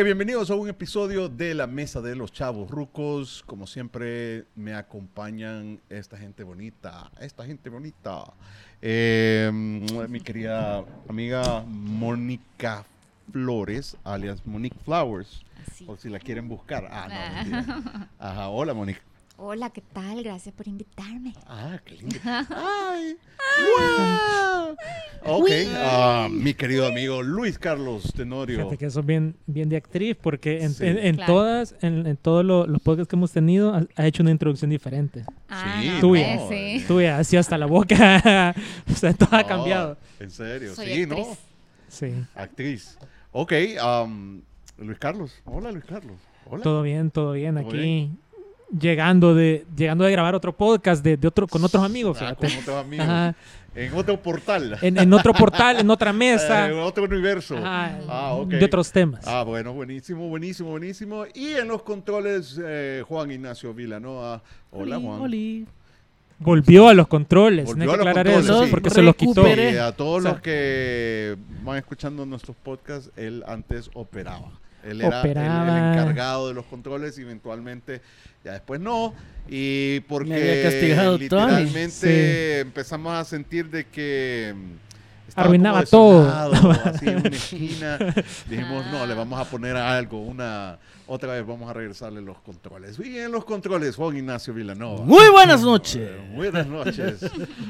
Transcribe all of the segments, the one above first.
Eh, bienvenidos a un episodio de la Mesa de los Chavos Rucos. Como siempre, me acompañan esta gente bonita, esta gente bonita. Eh, mi querida amiga Mónica Flores, alias Monique Flowers, Así. por si la quieren buscar. Ah, no, mentira. Ajá, hola Monique. Hola, ¿qué tal? Gracias por invitarme. Ah, qué lindo. Ay, wow. Ok, ah, mi querido amigo Luis Carlos Tenorio. Fíjate que eso es bien, bien de actriz, porque en, Sí. en- en Claro. todas, en, en todos lo- los podcasts que hemos tenido, ha, ha hecho una introducción diferente. Ah, Sí, no, tuya. pues, sí. Tú ya así hasta la boca, o sea, todo ha No, cambiado. En serio, Soy sí, actriz. ¿no? Sí, Actriz. Ok, um, Luis Carlos. Hola, Luis Carlos. Hola. todo bien, todo bien Todo aquí. bien. Llegando de, llegando de grabar otro podcast de, de otro, con otros amigos, Ah, fíjate. con otros amigos. Ajá. En otro portal. En, en otro portal, en otra mesa, en otro universo. ajá, Ah, ok. de otros temas. Ah, bueno, buenísimo, buenísimo, buenísimo. Y en los controles, eh, Juan Ignacio Vilanova. Hola, Juan. Volvió a los controles, Volvió no hay que a los aclarar controles, eso, sí. porque se los quitó. Y a todos O sea, los que van escuchando nuestros podcasts, él antes operaba. Él era el- encargado de los controles y eventualmente ya después no. Y porque Me había castigado Tony. literalmente empezamos a sentir de que mm, Arruinaba todo. así en una esquina. Dijimos, no, le vamos a poner algo, una otra vez vamos a regresarle los controles. Y en los controles, Juan Ignacio Villanova. Muy buenas noches. Eh, Buenas noches.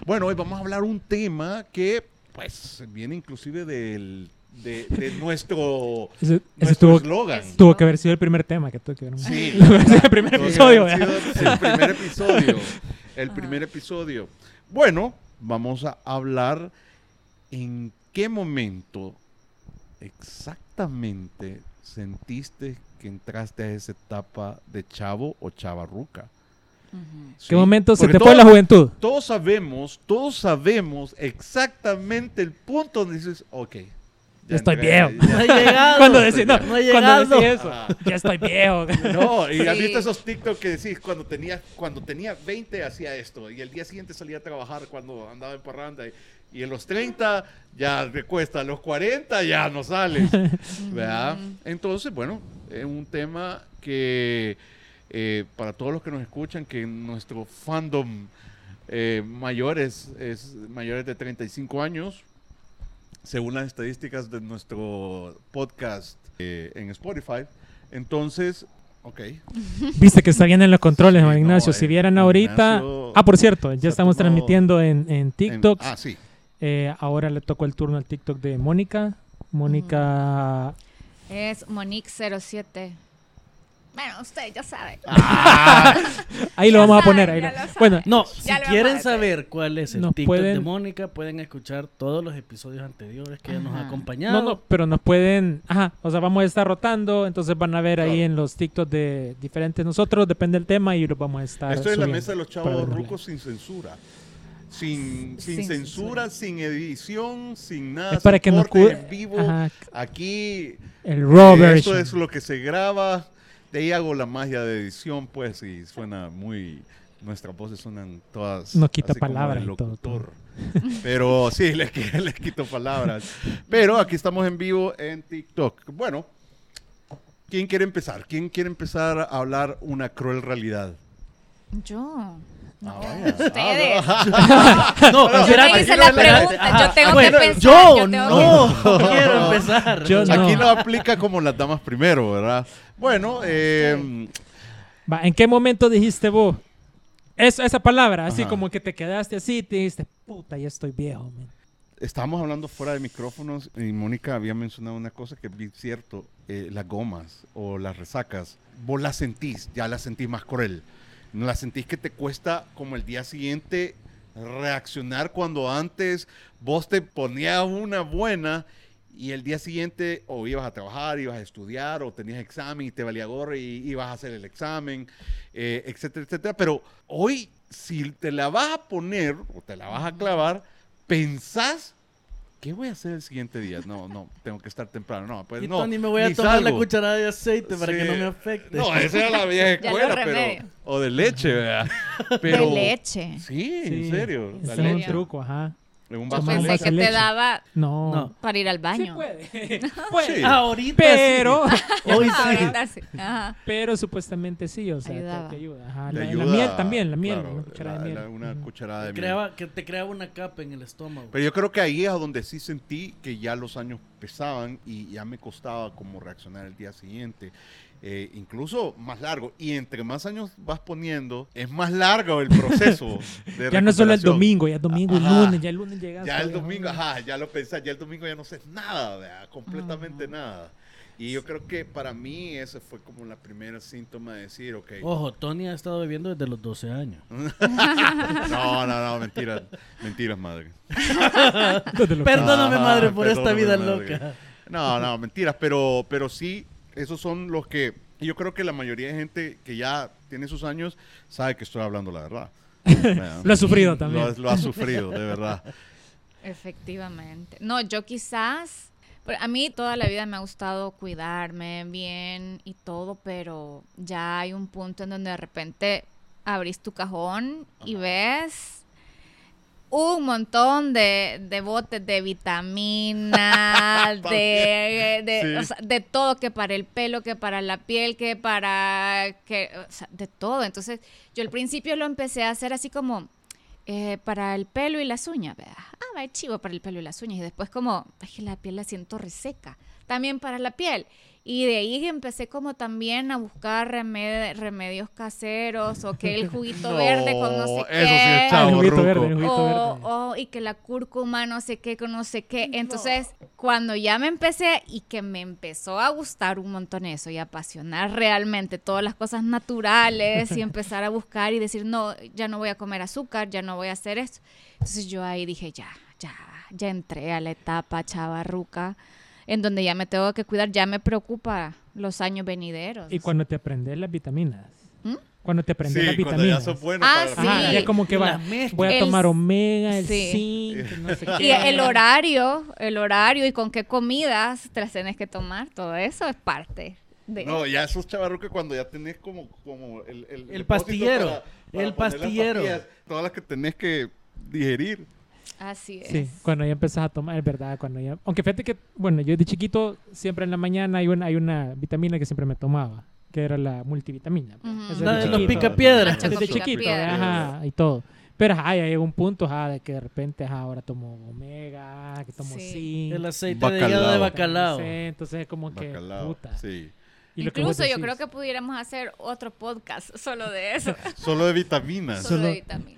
bueno, hoy vamos a hablar un tema que, pues, viene inclusive del, de, de nuestro, nuestro tuvo, eslogan. tuvo que haber sido el primer tema que tuve que ver. Sí. el primer Tuvo episodio. haber El primer episodio. El primer episodio. Bueno, vamos a hablar en qué momento exactamente sentiste que entraste a esa etapa de chavo o chavarruca. Ujú. ¿Qué Sí, momento se te todo- fue la juventud? todos sabemos, todos sabemos exactamente el punto donde dices, ok. Ya estoy entré, viejo. No he llegado. Cuando decís, no, No he cuando decís eso, Ah. ya estoy viejo. No, y has visto esos TikTok que decís, cuando tenía, cuando tenía 20 hacía esto, y el día siguiente salía a trabajar cuando andaba en parranda, y, y en los 30 ya te cuesta, a los 40 ya no sales, ¿verdad? Entonces, bueno, es un tema que eh, para todos los que nos escuchan, que nuestro fandom eh, mayores es mayores de 35 años, según las estadísticas de nuestro podcast eh, en Spotify. Entonces, ok. Viste que está bien en los controles, Sí, Juan Ignacio. eh, si vieran ahorita. Ignacio Ah, por cierto, ya estamos tomado transmitiendo en, en En- TikTok. ah, sí. Eh, ahora le tocó el turno al TikTok de Mónica. Mónica. Es Monique07. Bueno, usted ya sabe. Ahí lo Ya vamos a poner. Ahí ya lo- lo saben. bueno, No, Ya si quieren saber cuál es el Nos TikTok de pueden- Mónica, pueden escuchar todos los episodios anteriores que ella nos ha acompañado. no, no, pero nos pueden. Ajá, o sea, vamos a estar rotando. Entonces van a ver ahí en los TikToks de diferentes nosotros, depende del tema y los vamos a estar. Esto es la mesa de los chavos rucos sin censura. Sin, sin, Sin censura, sin edición, sin nada. Es para sin que nos corte, cu- en vivo. Ajá, Aquí el eh, esto es lo que se graba. De ahí hago la magia de edición, pues, y suena muy. Nuestras voces suenan todas. No quita así como palabras de y todo, locutor. Pero sí, les, qui- les quito palabras. Pero aquí estamos en vivo en TikTok. Bueno, ¿quién quiere empezar? ¿Quién quiere empezar a hablar una cruel realidad? Yo. No, Ah, vaya. ustedes. Ah, No, Yo espérate, te hice la pregunta, yo tengo Bueno, que pensar. Yo yo tengo no que- quiero empezar. Yo no. Aquí no aplica como las damas primero, ¿verdad? Bueno, eh, Va, ¿En qué momento dijiste vos? Esa, esa palabra, así Ajá. como que te quedaste así y te dijiste, puta, ya estoy viejo. man". estábamos hablando fuera de micrófonos y Mónica había mencionado una cosa que es cierto, eh, las gomas o las resacas, vos las sentís, ya las sentís más cruel. No las sentís que te cuesta como el día siguiente reaccionar cuando antes vos te ponías una buena y el día siguiente o ibas a trabajar, ibas a estudiar o tenías examen y te valía gorro y ibas a hacer el examen, eh, etcétera, etcétera. Pero hoy, si te la vas a poner o te la vas a clavar, pensás, ¿qué voy a hacer el siguiente día? No, no, tengo que estar temprano. No, pues y no. Tony, me voy a ni tomar la salgo. cucharada de aceite para que no me afecte. No, esa era la vieja escuela, pero. O de leche, ¿verdad? Pero, De leche. Sí, Sí, en serio. La es un leche. truco, ajá. En un Yo vaso un pensé que te daba No. No. para ir al Sí baño. puede. Puede. Sí. Ahorita Pero, sí. Hoy sí. Ahorita sí. Ajá. pero supuestamente sí, o sea, te- Ayudaba. te, ayuda. Ajá, la, miel también, la miel, claro, una cucharada la- de la- miel. una cucharada de miel. creaba, que te creaba una capa en el estómago. Pero yo creo que ahí es donde sí sentí que ya los años pesaban y ya me costaba como reaccionar el día siguiente. Eh, incluso más largo. Y entre más años vas poniendo, es más largo el proceso. de Ya no es solo el domingo, ya es domingo y Ajá. lunes, ya el lunes llegas. Ya el domingo, ajá, ya lo pensás, ya el domingo ya no sé nada, ¿verdad? completamente nada. Y yo creo que para mí ese fue como la primera síntoma de decir, ok. Ojo, Tony ha estado bebiendo desde los 12 años. No, no, no, mentiras, mentiras, madre. Perdóname, Ajá, madre, por esta perdóname, vida madre. loca. No, no, mentiras, pero, pero sí, esos son los que yo creo que la mayoría de gente que ya tiene sus años sabe que estoy hablando la verdad. Lo he sufrido también. Lo, lo ha sufrido, de verdad. Efectivamente. No, yo quizás, a mí toda la vida me ha gustado cuidarme bien y todo, pero ya hay un punto en donde de repente abrís tu cajón y ves un montón de, de botes de vitaminas, de, de, Sí. o sea, de todo, que para el pelo, que para la piel, que para, que, o sea, de todo. Entonces, yo al principio lo empecé a hacer así como, eh, para el pelo y las uñas, ¿verdad? Ah, va chivo para el pelo y las uñas. Y después como, es que la piel la siento reseca. También para la piel. Y de ahí empecé como también a buscar remed- remedios caseros o que el juguito verde con no sé qué. eso sí es el chavo juguito ruco. verde, el juguito O, verde. o- y que la cúrcuma no sé qué, con no sé qué. Entonces, cuando ya me empecé y que me empezó a gustar un montón eso y apasionar realmente todas las cosas naturales y empezar a buscar y decir, no, ya no voy a comer azúcar, ya no voy a hacer esto. Entonces yo ahí dije, ya, ya, ya entré a la etapa chavarruca en donde ya me tengo que cuidar, ya me preocupa los años venideros. Y cuando te aprendes las vitaminas. ¿Mm? Cuando te aprendes Sí, las ya vitaminas. son buenos Ah, para sí. Ajá, ya como que va. Voy a El- tomar omega, el sí. zinc, no sé Y qué. el horario, el horario y con qué comidas te las tienes que tomar, todo eso es parte de... No, ya esos chavarrucos cuando ya tenés como, como el, el, pastillero, para- para el las pastillero. todas las que tenés que digerir. Así es. Sí, cuando ya empezás a tomar, es verdad, cuando ya... Aunque fíjate que, bueno, yo de chiquito, siempre en la mañana hay una, hay una vitamina que siempre me tomaba, que era la multivitamina. Esa La de de los picapiedras. Choco Desde pica chiquito, ajá, y todo. Pero ajá, ya llegó un punto, ajá, de que de repente, ajá, ahora tomo omega, que tomo Sí. zinc. El aceite Bacalao. de hígado de bacalao. Entonces es como que, Bacalao. puta. Sí. Y Incluso yo creo que pudiéramos hacer otro podcast solo de eso, Solo de vitaminas. solo de vitaminas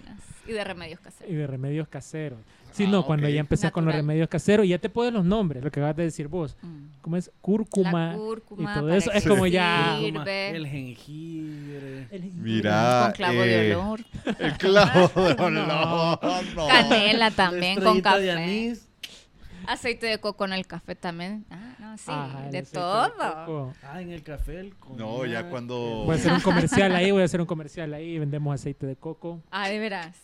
y de remedios Y caseros. de remedios caseros. Sí, Ah, no, cuando ya empezás con los remedios caseros, ya te pones los nombres, lo que acabas de decir vos. Mm. ¿Cómo es? Cúrcuma. La cúrcuma, y todo ¿para eso. Es como ya... sirve? El jengibre. Mira. con clavo eh, de olor. El clavo de olor. no. Canela La también con estrellita de café. anís. Aceite de coco en el café también. Ah, no, sí, Ajá, el de todo. Ah, en el café. El No, ya cuando- Voy a hacer un comercial ahí, voy a hacer un comercial ahí, vendemos aceite de coco. Ah, de veras.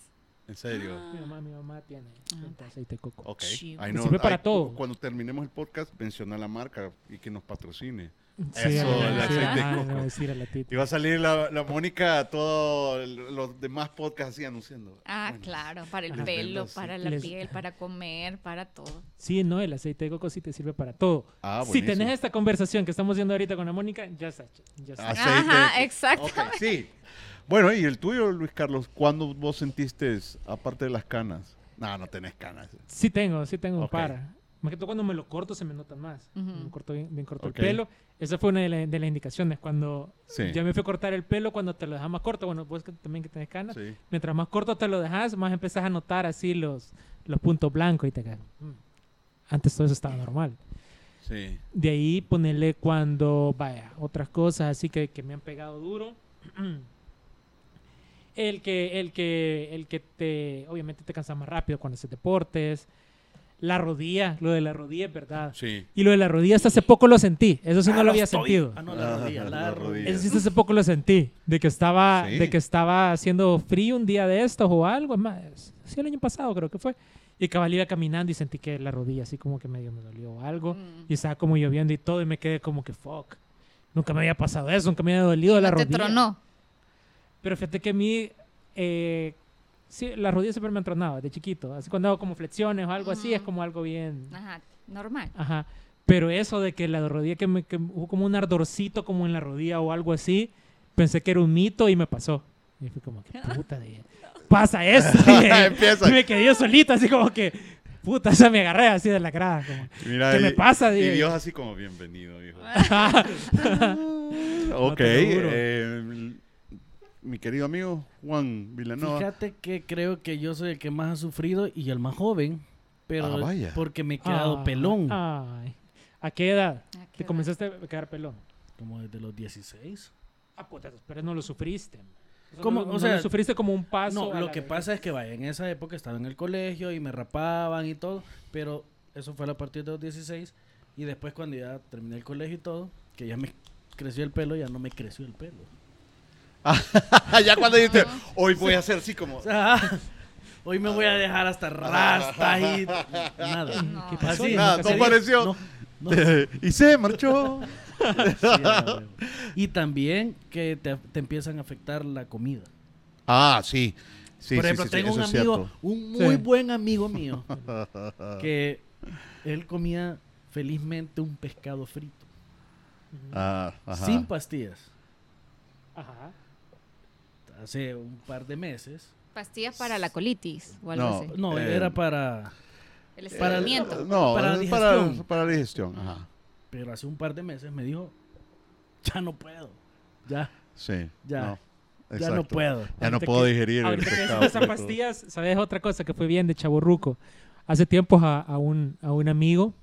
En serio. Mi mamá, mi mamá tiene vende aceite de coco. Ok. Chivo. Ahí Y sirve para ahí todo. cu- Cuando terminemos el podcast, menciona la marca y que nos patrocine. Sí, Eso, el decir, aceite de le coco. decir a la tita. Y va a salir la, la Mónica, todos los demás podcasts así anunciando. Ah, Bueno, claro, para el pelo, Sí. para la Les- piel, para comer, para todo. Sí, no, el aceite de coco sí te sirve para todo. Ah, si tenés esta conversación que estamos haciendo ahorita con la Mónica, ya está. Ya está. Aceite Ajá, de coco. exacto. Ok, sí. Bueno, ¿y el tuyo, Luis Carlos? ¿Cuándo vos sentiste, aparte de las canas? No, no tenés canas. Sí tengo, sí tengo un Ok. par. Más que todo cuando me lo corto se me notan más. Ujú. Me corto bien, bien corto el pelo. Esa fue una de, la- de las indicaciones. Cuando Sí. ya me fui a cortar el pelo, cuando te lo dejas más corto, bueno, vos que también que tenés canas, Sí. mientras más corto te lo dejas, más empezás a notar así los, los puntos blancos y te quedas. "Mm". Antes todo eso estaba normal. Sí. De ahí ponerle cuando, vaya, otras cosas así que, que me han pegado duro. el que, el que, el que te, obviamente te cansa más rápido cuando haces deportes. La rodilla, lo de la rodilla es verdad. Sí. Y lo de la rodilla hasta hace poco lo sentí. Eso sí Ah, no lo había estoy- sentido. Ah, no, la Ah, rodilla. la La rodilla. rodilla. Eso sí hasta hace poco lo sentí. De que estaba, Sí. de que estaba haciendo frío un día de estos o algo. Es más, sí, el año pasado creo que fue. Y cabal iba caminando y sentí que la rodilla así como que medio me dolió o algo. Mm. Y estaba como lloviendo y todo y me quedé como que fuck. Nunca me había pasado eso, nunca me había dolido la ¿No te rodilla. tronó? Pero fíjate que a mí, eh, Sí, las rodillas siempre me han tronado de chiquito. Así cuando hago como flexiones o algo así, es como algo bien. Ajá, normal. Ajá. Pero eso de que la rodilla que me que hubo como un ardorcito como en la rodilla o algo así, pensé que era un mito y me pasó. Y fue como que puta de pasa eso. Y me quedé yo solito así como que puta, esa me agarré así de la grada como. Mira, ¿Qué y- me pasa? Y Dije. Dios así como bienvenido, hijo. ok, eh, mi querido amigo Juan Villanova. Fíjate que creo que yo soy el que más ha sufrido y el más joven, pero Ah, vaya. porque me he quedado Ah, pelón, Ay. ¿A qué edad qué te comenzaste a quedar pelón? como desde los 16. Ah, puta, pero no lo sufriste. O sea, ¿Cómo? no- O no sea, lo sufriste como un paso. No, a lo que vez. pasa es que vaya, en esa época estaba en el colegio y me rapaban y todo, pero eso fue a partir de los 16 y después cuando ya terminé el colegio y todo, que ya me creció el pelo, ya no me creció el pelo. ya cuando dijiste, hoy voy a hacer así como... O sea, hoy me voy a dejar hasta rastas y nada. No. ¿Qué pasó? Así, Nada, no se- pareció. No, no. y se marchó. Sí, y también que te, te empiezan a afectar la comida. Ah, sí. Sí, Por ejemplo, sí, sí, tengo un amigo, un muy Sí. buen amigo mío, que él comía felizmente un pescado frito, Ah, ajá. sin pastillas. Ajá. Hace un par de meses. Pastillas para la colitis o algo No. así. No, Eh, era para... El para el- estreñimiento. No, Para la es para, digestión. para la digestión. Ajá. Pero hace un par de meses me dijo, ya no puedo. Ya, Sí. Ya. no, ya no exacto. puedo. Ya no Ahorita puedo que- digerir el pescado. esas frito. pastillas, ¿sabes otra cosa que fue bien de chaburruco? Hace tiempos a, a un, a un amigo,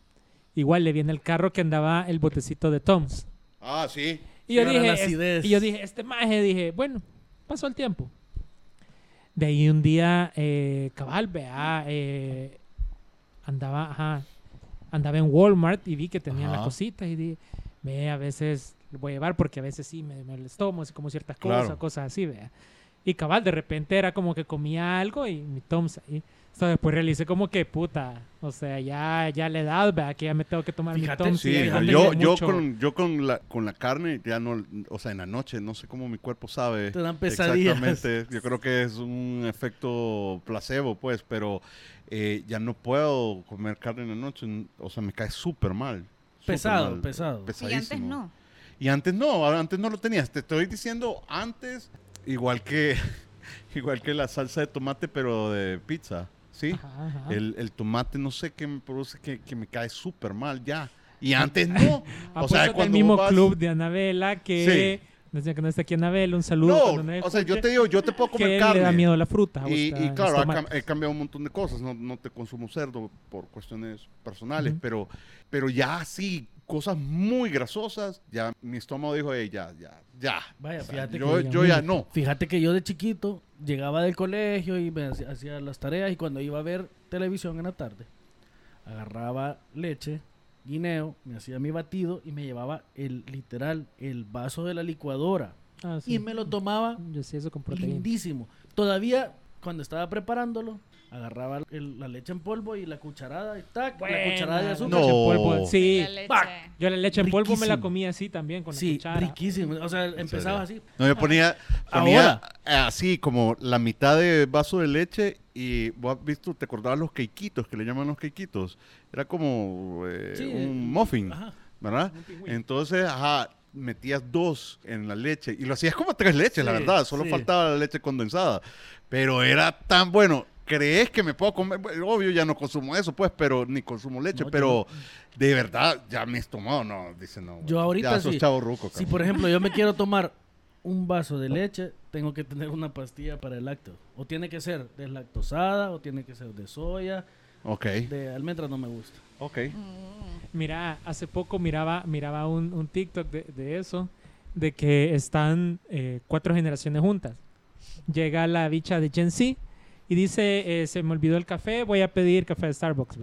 igual le viene el carro que andaba el botecito de Toms. Ah, sí. Y yo, dije, y yo dije, este maje, dije, bueno, pasó el tiempo. De ahí un día, eh, cabal, vea, eh, andaba, ajá, andaba en Walmart y vi que tenían Ajá. las cositas y dije, ve, a veces lo voy a llevar porque a veces sí me, me el estómago, así como ciertas Claro. cosas, cosas así, vea. Y cabal, de repente era como que comía algo y mi Toms ahí. Entonces después realicé como que, puta, o sea, ya, ya la edad, vea, que ya me tengo que tomar Fíjate, mi Toms. Sí, y ya yo, yo, con, yo con la, con la carne, ya no, o sea, en la noche, no sé cómo mi cuerpo sabe. Te dan pesadillas. Exactamente, yo creo que es un efecto placebo, pues, pero eh, ya no puedo comer carne en la noche, o sea, me cae súper mal. Pesado, mal, pesado. Y pesadísimo. antes no. Y antes no, antes no lo tenías. Te estoy diciendo antes, igual que, igual que la salsa de tomate, pero de pizza, ¿sí? Ajá, ajá. El, el tomate, no sé qué me produce, que, que me cae súper mal ya. Y antes no. Ah, o pues sea, es del cuando mismo vos vas- club de Anabela que... Decía que no está aquí Anabela, un saludo. No, o sea, yo te digo, yo te puedo que comer él carne. le da miedo la fruta. Y, y claro, he cambiado un montón de cosas. No, no te consumo cerdo por cuestiones personales, Ujú. pero, pero ya sí, cosas muy grasosas, ya mi estómago dijo, "Ey, ya, ya, ya. Vaya, O sea, fíjate yo, que- yo ya no. Fíjate que yo de chiquito llegaba del colegio y me hacía, hacía las tareas y cuando iba a ver televisión en la tarde, agarraba leche, guineo, me hacía mi batido y me llevaba el literal, el vaso de la licuadora Ah, sí. y me lo tomaba Yo sí, eso con proteína. lindísimo. Todavía cuando estaba preparándolo, agarraba el- la leche en polvo y la cucharada y tac, la cucharada de azúcar. leche en No. polvo. Sí, La yo la leche en polvo me la comía así también, con Sí, la cuchara. riquísimo. O sea, empezaba así. No, yo ponía, ponía Ahora. así como la mitad de vaso de leche y vos has visto, te acordabas los queiquitos, que le llaman los queiquitos. Era como eh, Sí, un muffin, Ajá. ¿verdad? Un. Entonces, ajá, metías dos en la leche y lo hacías como tres leches, la verdad. Solo sí. faltaba la leche condensada. Pero era tan bueno. ¿Crees que me puedo comer? Obvio, ya no consumo eso, pues, pero ni consumo leche. No, yo pero de verdad, ya mi estómago no, dice no. Yo ahorita ya sos sí. chavo ruco, Si por ejemplo yo me quiero tomar un vaso de leche, tengo que tener una pastilla para el lácteo. O tiene que ser deslactosada, o tiene que ser de soya, Ok, de almendra no me gusta. Ok. Mira, hace poco miraba, miraba un, un TikTok de, de eso, de que están eh, cuatro generaciones juntas. Llega la bicha de Gen Z y dice, eh, se me olvidó el café, voy a pedir café de Starbucks.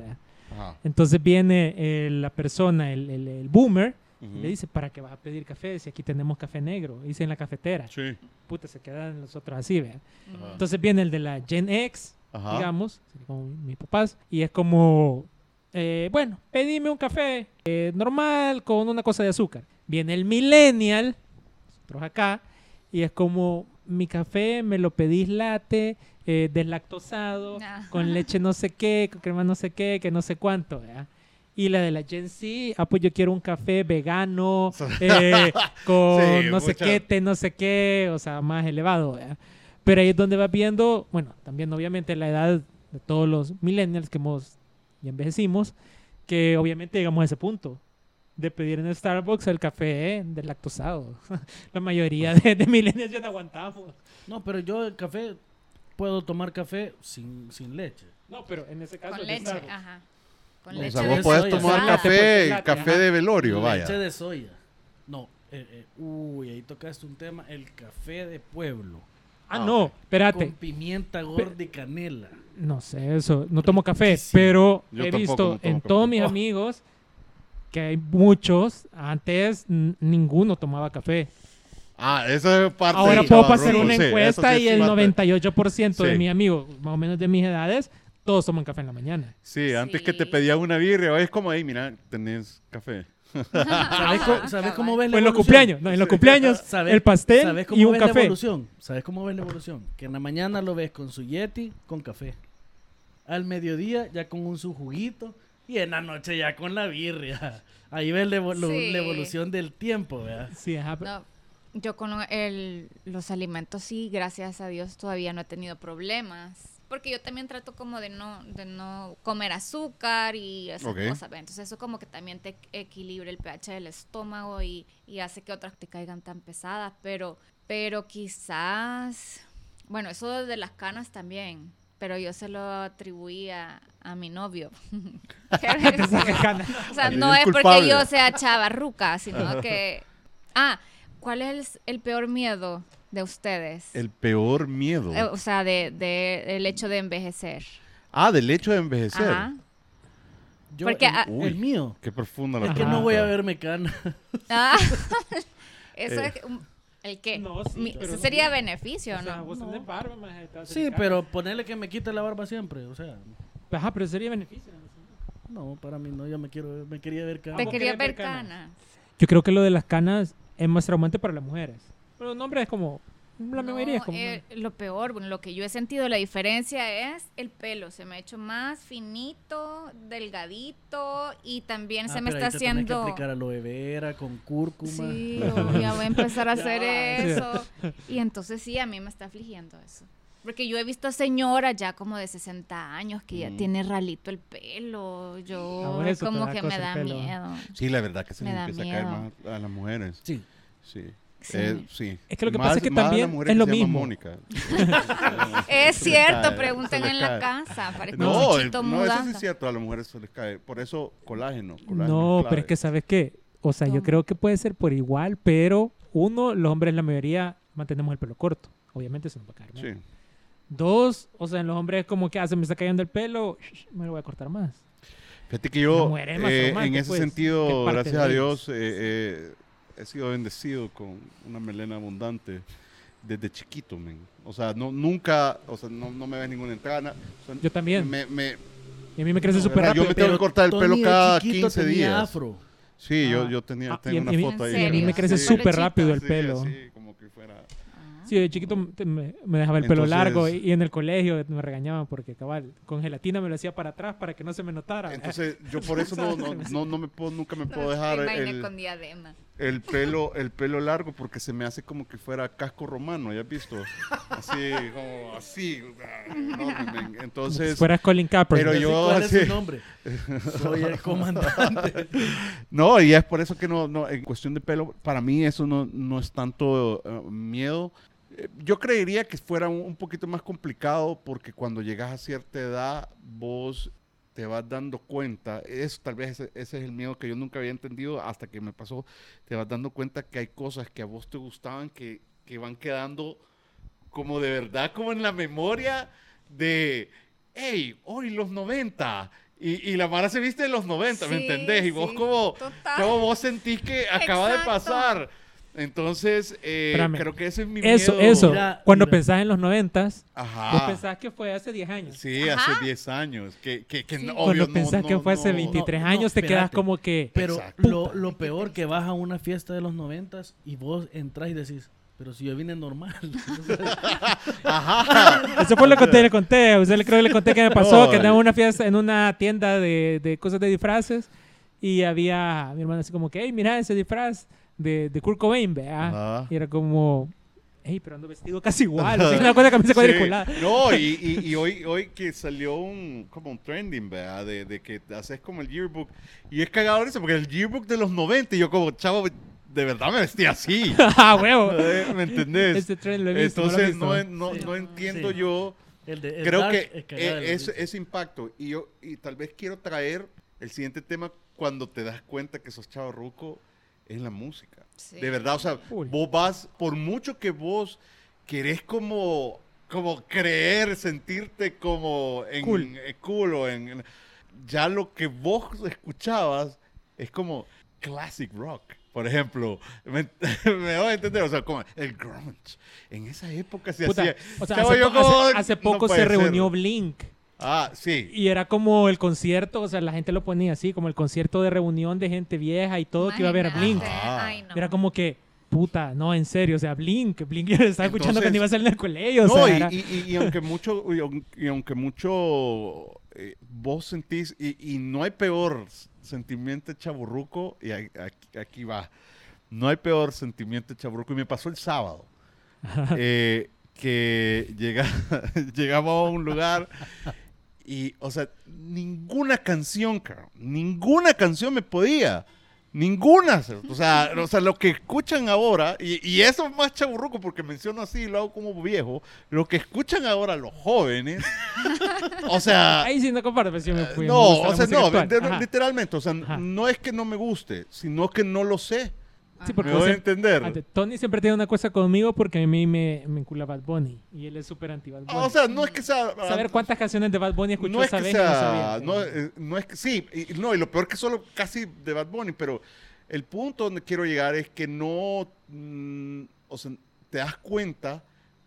Entonces viene eh, la persona, el, el- el boomer, y le dice, ¿para qué vas a pedir café si aquí tenemos café negro? Dice en la cafetera. Sí. Puta, se quedan los otros así, ¿verdad? Mm. Entonces viene el de la Gen X, Ajá. digamos, como mi- mis papás, y es como, eh, bueno, pedime un café eh, normal con una cosa de azúcar. Viene el millennial, nosotros acá, y es como, mi café me lo pedís latte, eh, deslactosado, Ajá. con leche no sé qué, con crema no sé qué, que no sé cuánto, ¿verdad? Y la de la Gen Z, ah, pues yo quiero un café vegano, eh, con Sí, no sé qué, té no sé qué, o sea, más elevado, ¿verdad? Pero ahí es donde vas viendo, bueno, también obviamente la edad de todos los millennials que hemos, ya envejecimos, que obviamente llegamos a ese punto de pedir en Starbucks el café deslactosado. la mayoría de, de millennials ya no aguantamos. No, pero yo el café puedo tomar café sin, sin leche. No, pero en ese caso Con leche, Starbucks. ajá. Con O leche sea, de vos de podés soya. tomar porque café, late, café ajá. de velorio, vaya. Leche de soya. No, eh, eh, uy, ahí tocaste un tema, el café de pueblo. Ah, Ah, no, espérate. Con pimienta gorda y canela. No sé eso, no tomo café, pero Yo he tampoco visto no en café. todos mis Oh. amigos que hay muchos, antes ninguno tomaba café. Ah, esa es parte Ahora puedo pasar una sí, eso encuesta sí y es el parte. 98% de Sí. mis amigos, más o menos de mis edades, todos toman café en la mañana. Sí, antes que te Sí. pedía una birria, hoy es como ahí, mira, tenés café. ¿Sabes, cómo, sabes cómo ves la Pues en los evolución? cumpleaños, no, en los cumpleaños, ¿Sabes- el pastel ¿sabes cómo y un ves la café. evolución? ¿Sabes cómo ves la evolución? Que en la mañana lo ves con su Yeti, con café. Al mediodía ya con un su juguito y en la noche ya con la birria. Ahí ves la, evolu- Sí. la evolución del tiempo, ¿verdad? Sí, ajá, No, yo con el- los alimentos sí, gracias a Dios todavía no he tenido problemas. Porque yo también trato como de no, de no comer azúcar y esas Ok. cosas. ¿ve? Entonces eso como que también te equilibra el pH del estómago y, y hace que otras te caigan tan pesadas. Pero, pero quizás, bueno, eso de las canas también. Pero yo se lo atribuía a mi novio. O sea, no es porque yo sea chavarruca, sino que... Ah, ¿cuál es el, el peor miedo de ustedes? El peor miedo. Eh, o sea, de, de- el hecho de envejecer. Ah, del hecho de envejecer. Ajá. Yo, Porque, el, ah, Uy. el mío. Qué profunda la Es que Ajá. no voy a pregunta. verme cana. Ah, eso Eh. es... ¿El qué? No, sí, Mi- pero ese no sería beneficio, O sea, ¿no? vos No. tenés barba, maje, Sí, pero ponerle que me quite la barba siempre, o sea. Ajá, pero sería beneficio. no, para mí no, yo me quiero, me quería ver cana. Te quería ver canas. canas. Yo creo que lo de las canas es más traumante para las mujeres. Pero los hombres es como... La mayoría es No, como... eh, lo peor, bueno, lo que yo he sentido, la diferencia es el pelo. Se me ha hecho más finito, delgadito y también Ah, se me pero está ahí te tenés que haciendo... aplicar aloe vera con cúrcuma. Sí, ya voy a empezar a hacer Ya. eso. Y entonces sí, a mí me está afligiendo eso. Porque yo he visto señoras ya como de 60 años que ya Mm. tiene ralito el pelo. A Yo te como que me da miedo. Sí, la verdad que se Me da empieza a caer más a las mujeres. Sí. Sí. Sí. Eh, sí. Es que lo que Más- pasa es que también es que lo mismo. Es cierto, pregunten en la casa. Parece No, el- no, eso sí es cierto, a las mujeres se les cae. Por eso colágeno. colágeno No, clave. pero es que sabes qué, o sea, yo creo que puede ser por igual, pero uno, los hombres la mayoría mantenemos el pelo corto, obviamente se nos va a caer. Sí. Dos, o sea, en los hombres es como que ah, se me está cayendo el pelo, me lo voy a cortar más. Fíjate que yo, es más eh, en ese pues, sentido, gracias a. Dios, eh, eh, he sido bendecido con una melena abundante desde chiquito, men. O sea, no, nunca, o sea, no, no me ves ninguna entrada. o sea, Yo también. Me, me- Y a mí me crece No, súper ¿verdad? Yo rápido. me tengo que cortar el Tony pelo cada chiquito 15 tenía días. afro. sí, yo, Ah. yo tenía, Ah, tengo a una mí- foto ahí. ¿En y a mí me crece súper Pelechito. rápido el Sí, pelo. así, como que fuera... Sí, de chiquito me- me, dejaba el pelo Entonces- largo y, y en el colegio me regañaban porque cabal, con gelatina me lo hacía para atrás para que no se me notara. Entonces, yo por eso no, no, no, no me puedo, nunca me puedo dejar el, con diadema. El pelo, el pelo largo porque se me hace como que fuera casco romano, ¿ya has visto? Así, como así. enorme, Entonces, fueras Colin Kaepernick. Pero yo ¿Cuál así- es su nombre? Soy el comandante. no, y es por eso que no, no, en cuestión de pelo, para mí eso no, no es tanto eh, miedo. Eh, Yo creería que fuera un, un poquito más complicado porque cuando llegas a cierta edad, vos te vas dando cuenta, eso tal vez ese, ese es el miedo que yo nunca había entendido hasta que me pasó, te vas dando cuenta que hay cosas que a vos te gustaban que, que van quedando como de verdad, como en la memoria de, hey, hoy los 90. Y, y la Mara se viste en los 90, ¿me Sí, entendés? Y vos sí, como, como vos sentís que acaba de Exacto. pasar. Entonces, eh, Espérame. creo que ese es mi Eso, miedo. eso. Mira, Cuando mira. pensás en los noventas, vos Ajá. pensás que fue hace 10 años. Sí, Ajá. hace 10 años. Que, que, que Sí. no- Cuando obvio no- pensás no- que fue hace no- 23 no, no, años, te quedas espérate. como que... Pero Exacto. lo, lo peor que vas a una fiesta de los noventas y vos entras y decís, Pero si yo vine normal. Ajá. Eso fue lo que te le conté. A usted le creo que le conté que me pasó, No, que andaba en una fiesta, en una tienda de, de cosas de disfraces y había mi hermana así como que, hey, mira ese disfraz de, de Kurt Cobain, vea. Ajá. Y era como, hey, pero ando vestido casi igual. Así, una cosa de camisa Sí. cuadriculada. No, y, y, y hoy, hoy que salió un, como un trending, ¿verdad? De, de que haces como el yearbook. Y es cagado eso, porque el yearbook de los 90, y yo como, chavo, de verdad me vestía así. ¡Ah, huevo! Eh, ¿Me entendés? Este tren lo he visto. no lo he Entonces, visto. no, no, Sí. no entiendo Sí. yo. El de, el Creo que es ese, ese impacto. Y yo y tal vez quiero traer el siguiente tema cuando te das cuenta que sos chavo ruco es la música. Sí. De verdad, o sea, Uy. vos vas, por mucho que vos querés como, como creer, sentirte como en Cool. eh, cool o en, en- ya lo que vos escuchabas es como classic rock. Por ejemplo, me, me voy a entender, o sea, como el grunge. En esa época se Puta, hacía. o sea, hace, yo po- hace- como, hace no poco puede se ser. reunió Blink Ah, sí. y era como el concierto, o sea, la gente lo ponía así, como el concierto de reunión de gente vieja y todo que iba a ver a Blink. Ah. Ay, no. Era como que, puta, no, en serio, o sea, Blink, Blink yo estaba escuchando Entonces- cuando iba a salir del colegio, o No, sea, y, era- y- y- y aunque mucho, y, aun- y aunque mucho eh, vos sentís, y, y no hay peor sentimiento chaburruco, y aquí va, no hay peor sentimiento chaburruco, y me pasó el sábado, eh, que llega, llegamos a un lugar y, o sea, ninguna canción, cabrón, ninguna canción me podía. Ninguna, o sea, o sea, lo que escuchan ahora, y, y eso es más chaburruco porque menciono así y lo hago como viejo, lo que escuchan ahora los jóvenes, o sea, Ahí sí no comparto, pero sí me fui. me no, o sea, no, literalmente, o sea, Ajá. no es que no me guste, sino que no lo sé, Sí, porque me voy a entender. Tony siempre tiene una cosa conmigo porque a mí me, me encula Bad Bunny y él es súper anti Bad Bunny. O sea, no es que sea... Saber cuántas canciones de Bad Bunny escuchó no es esa que vez no sea, sabía. no, eh, no es que sí, y, no, y lo peor que solo casi de Bad Bunny, pero el punto donde quiero llegar es que no, mm, o sea, te das cuenta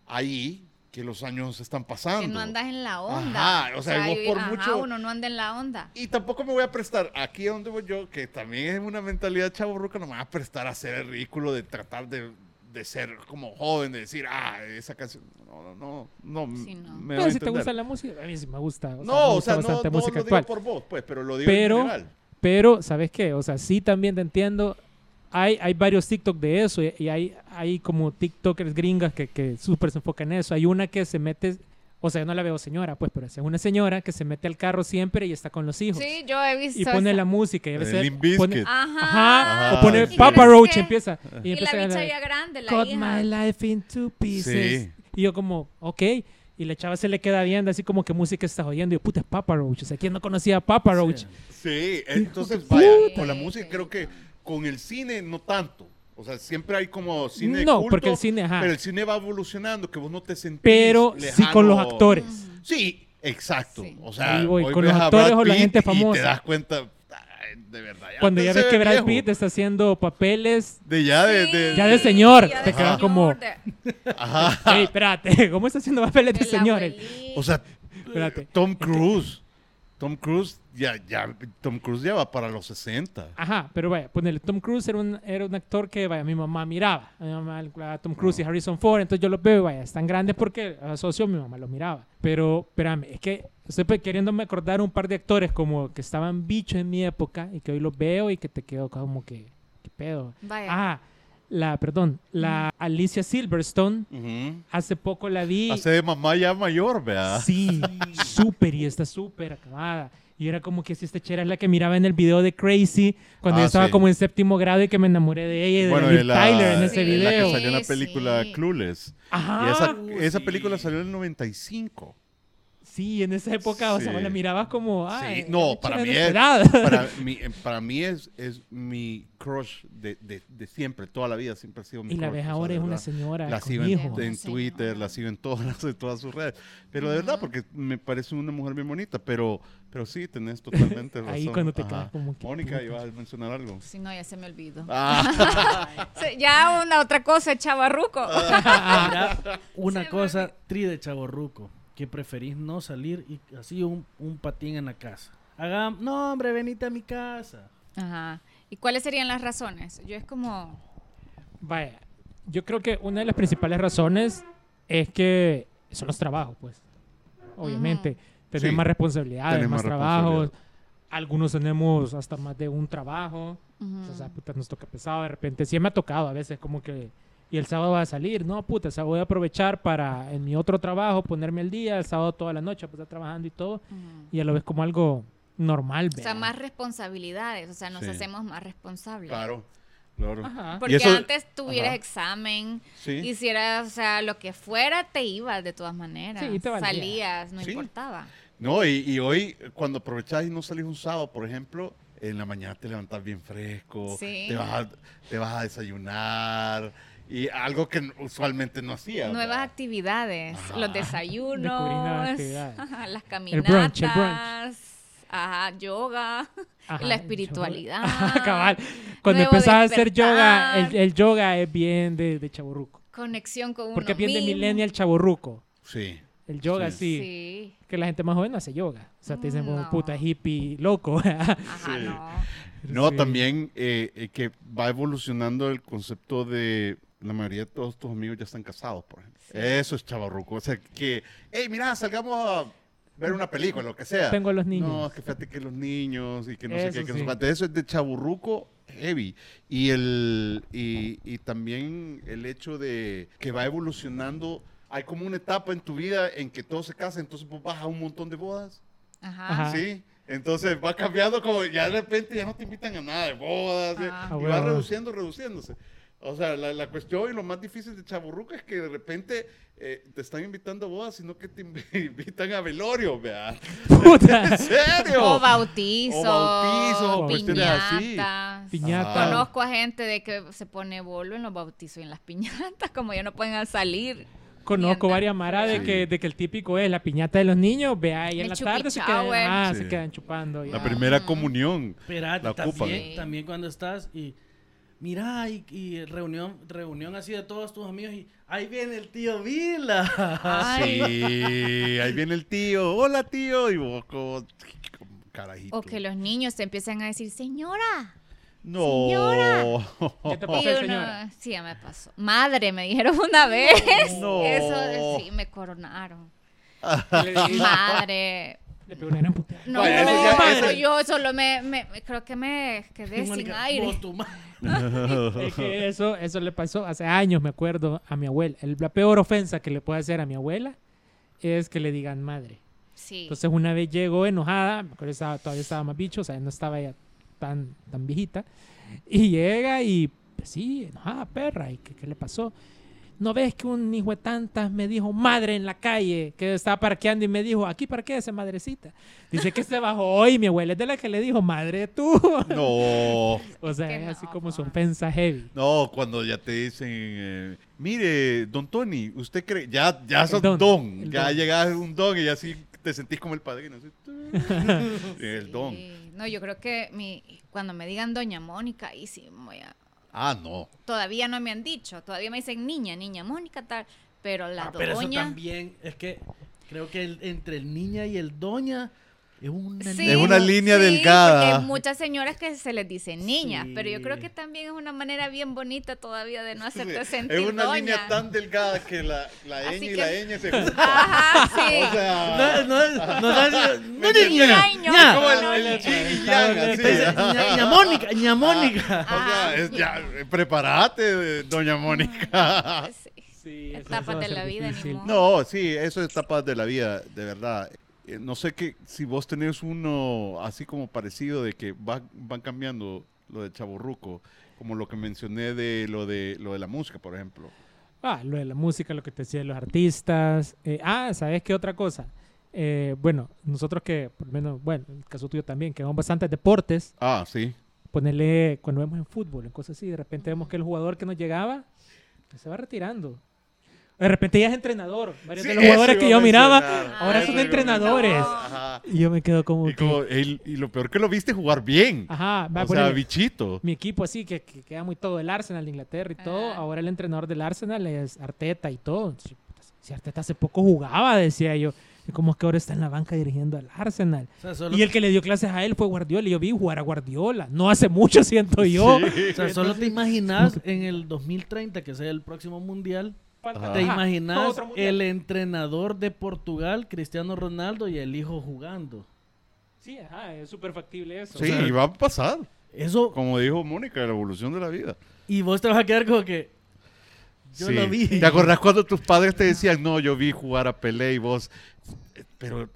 ahí que los años están pasando. Que no andas en la onda. Ajá, o sea, vos yo- por ajá, mucho- uno no anda en la onda. Y tampoco me voy a prestar, aquí donde voy yo, que también es una mentalidad chaburruca, no me voy a prestar a hacer el ridículo de tratar de, de ser como joven, de decir, ah, esa canción, no, no, no, no Sí, no. me Pero si te gusta la música, a mí sí me gusta. O sea, me No, o sea, no, no música lo digo actual. por vos, pues, pero lo digo Pero- en general. Pero, ¿sabes qué? O sea, sí también te entiendo. Hay, hay varios TikTok de eso y, y hay, hay como TikTokers gringas que, que súper se enfocan en eso. Hay una que se mete, o sea, yo no la veo señora, pues, pero es una señora que se mete al carro siempre y está con los hijos. Sí, yo he visto. y pone esa. la música y a veces pone. Ajá. ajá, o pone sí. Papa Y Roach que- empieza y, Y empieza la bicha ya grande, la Cut hija. my life into pieces. Sí. Y yo como, ok. Y la chava se le queda viendo así como que música está oyendo. Y yo, puta, es Papa Roach. O sea, ¿quién no conocía a Papa Roach? Sí, entonces de vaya, con la música creo que con el cine no tanto. O sea, siempre hay como cine de No, culto, porque el cine, ajá. pero el cine va evolucionando, que vos no te sentís Pero sí con los actores. Sí, exacto. Sí. O sea, Ahí voy, hoy con ves los a actores Brad o la Pitt gente Y famosa. te das cuenta, de verdad. Cuando ya ves ve que Brad. Pitt está haciendo papeles. De ya de... Sí, de- Ya de señor, ya te quedas como- de- Ajá. Ey, espérate, ¿cómo está haciendo papeles de señores? O sea, Espérate. Tom Cruise. Tom Cruise ya, ya, Tom Cruise ya va para los 60. Ajá, pero vaya, ponele, Tom Cruise era un, era un actor que, vaya, mi mamá miraba. A mi mamá, a Tom Cruise y Harrison Ford, entonces yo los veo, y vaya, están grandes porque asocio mi mamá los miraba. Pero, espérame, es que estoy queriéndome acordar un par de actores como que estaban bichos en mi época y que hoy los veo y que te quedo como que, ¿qué pedo? Vaya. Ah, la, perdón, la Alicia Silverstone, hace poco la vi. Hace de mamá ya mayor, ¿verdad? Sí, súper y está súper acabada. Y era como que si esta chera es la que miraba en el video de Crazy cuando Ah, yo estaba sí. como en séptimo grado y que me enamoré de ella y de Bueno, la Liv la- Tyler en ese Sí, La video. que salió en la película sí. Clueless. Ajá. y esa, Uh, esa sí. película salió en el 95. Sí, en esa época, o sea, Sí. la mirabas como. Sí, Ay, no, la para mí es, para mí, eh, para mí es, es mi crush de, de, de siempre, toda la vida siempre ha sido mi Y la crush, ves o sea, ahora es una señora. La sigo en, en Sí. Twitter, la sigo en todas, en todas sus redes. Pero de verdad, porque me parece una mujer bien bonita, pero, pero sí, tenés totalmente razón. Ahí cuando te quedas como que. Mónica, ibas a mencionar algo. Si no, ya se me olvidó. Ah, Sí, Ya una otra cosa, chavarruco. Ah. Una Se cosa tri de chaborruco, que preferís no salir y así un, un patín en la casa. Hagam, no hombre, venite a mi casa. Ajá. ¿Y cuáles serían las razones? Yo es como... Vaya, Yo creo que una de las principales razones es que son los trabajos, pues. Obviamente. Tener Sí. más responsabilidades, Tener más, más trabajos. Algunos tenemos hasta más de un trabajo. O sea, puta, nos toca pesado de repente. Sí me ha tocado a veces como que... Y el sábado va a salir. No, puta, o sea, voy a aprovechar para en mi otro trabajo ponerme el día, el sábado toda la noche, pues estar trabajando y todo. Y ya lo ves como algo normal, O sea, más responsabilidades, o sea, nos Sí. hacemos más responsables. Claro, claro. Ajá. Porque eso- antes tuvieras Ajá. examen, Sí. hicieras, o sea, lo que fuera, te ibas de todas maneras. Sí, te valía. Salías, no Sí. importaba. No, y, y hoy cuando aprovechás y no salís un sábado, por ejemplo, en la mañana te levantás bien fresco, Sí. te, vas a, te vas a desayunar y algo que usualmente no hacías. Nuevas ¿verdad? actividades, Ajá. los desayunos, actividades. ajá, las El brunch, el brunch. caminatas, ajá, yoga, Ajá, la espiritualidad. yoga. Cabal. Cuando empezás a hacer yoga, el, el yoga es bien de, de chaburruco. Conexión con Porque uno es bien de mismo. millennial chaburruco. Sí. El yoga Sí. sí. Sí. Que la gente más joven no hace yoga. O sea, te dicen como No. puta hippie loco. Ajá, Sí. no. No, Sí. también eh, eh, que va evolucionando el concepto de la mayoría de todos tus amigos ya están casados, por ejemplo. Sí. Eso es chavarruco. O sea, que, hey, mira, salgamos a ver una película, lo que sea. Tengo a los niños. No, es que fíjate que los niños y que no sé Eso qué, que no sí. sé cuánto. Eso es de chaburruco heavy. Y, el, y, y también el hecho de que va evolucionando. Hay como una etapa en tu vida en que todos se casan, entonces vos vas a un montón de bodas. Ajá. Ajá. Sí. Entonces va cambiando como ya de repente ya no te invitan a nada de bodas. Ah. Y va reduciendo, reduciéndose. O sea, la, la cuestión y lo más difícil de Chaburruca es que de repente eh, te están invitando a bodas, sino que te inv- invitan a velorio, vea. Puta. ¿En serio? O bautizos, O bautizos, o cuestiones así. piñatas. Piñata. Ajá. Conozco a gente de que se pone bolo en los bautizos y en las piñatas, como ya no pueden salir. Conozco varias maras de Sí. que, de que el típico es la piñata de los niños. Ve ahí en El la tarde se quedan, shower. ah, Sí. se quedan chupando. La ya. primera Ajá. comunión. Espérate, La ocupan. también, también cuando estás y mira y, y reunión reunión así de todos tus amigos y ahí viene el tío Vila. Ay. Sí, ahí viene el tío. Hola, tío. Y vos como, como carajito. O que los niños te empiezan a decir, señora. No. ¿Qué te pasó, uno- señora? sí, ya me pasó. Madre, me dijeron una vez. No. Eso sí, me coronaron. Madre. Le pegó una gran puteada. No, Vaya, no eso ya- eso- yo solo me, me- me- creo que me quedé sin Mónica, aire. vos, tu ma- Es que eso, eso le pasó hace años, me acuerdo, a mi abuela. El- la peor ofensa que le puede hacer a mi abuela es que le digan madre. Sí. Entonces una vez llegó enojada, me acuerdo que estaba- todavía estaba más bicho, o sea, no estaba ya tan, tan viejita, y llega y, pues sí, enojada, perra, ¿y qué, qué le pasó? ¿No ves que un hijo de tantas me dijo madre en la calle, que estaba parqueando y me dijo, aquí parquéese, madrecita? Dice que se bajó hoy, mi abuela es de la que le dijo, madre tú. No. o sea, es así no, como su ofensa heavy. No, cuando ya te dicen, eh, mire, don Tony, usted cree, ya, ya sos don, ya llegas a un don y así te sentís como el padrino. así, el don. Sí. No, yo creo que mi, cuando me digan Doña Mónica, ahí sí voy a... Ah, no. Todavía no me han dicho, todavía me dicen niña, niña Mónica, tal. Pero la Ah, pero eso doña... también es que creo que el- entre el niña y el doña es una Sí, Es una línea sí, delgada. Porque hay muchas señoras que se les dicen niñas, Sí. pero yo creo que también es una manera bien bonita todavía de no hacerte Sí, sentir es una doña. línea tan delgada que la, la ñ y que- la ñ se juntan. Ajá, sí. O sea, No, no, no, no, no, niña, Ña, ña. como el, y yang, ña, Mónica, ña Mónica. O sea, es ya, eh, prepárate, doña Mónica. Sí. Etapas de la vida. No, sí, eso es etapas de la vida, de verdad. Eh, No sé que si vos tenés uno así como parecido de que va- van cambiando lo de Chaburruco, como lo que mencioné de lo de lo de la música, por ejemplo. Ah, lo de la música, lo que te decía de los artistas. Eh, ah, ¿sabes qué otra cosa? Eh, bueno, nosotros que, por lo menos, bueno, en el caso tuyo también, que vemos bastantes deportes, Ah, sí. ponerle, cuando vemos en fútbol, en cosas así, de repente vemos que el jugador que nos llegaba pues, se va retirando. De repente ya es entrenador. Varios Sí, de los jugadores que yo miraba, ahora son entrenadores. Ajá. Y yo me quedo como Y, que... como él- y lo peor que lo viste jugar bien. Ajá, va a o sea, bichito. mi equipo así, que, que queda muy todo el Arsenal de Inglaterra y todo. Ahora el entrenador del Arsenal es Arteta y todo. Si Arteta hace poco jugaba, decía yo. Y como es que ahora está en la banca dirigiendo al Arsenal. O sea, solo, Y el que le dio clases a él fue Guardiola. Y yo vi jugar a Guardiola. No hace mucho, siento yo. o sea, solo te imaginas en el 2030, que sea el próximo mundial, Falta- te imaginas el entrenador de Portugal, Cristiano Ronaldo, y el hijo jugando. Sí, ajá, es súper factible eso. Sí, O sea, y va a pasar. Eso, Como dijo Mónica, la evolución de la vida. y vos te vas a quedar como que yo Sí. lo vi. ¿Te acordás cuando tus padres te decían, no, yo vi jugar a Pelé y vos, pero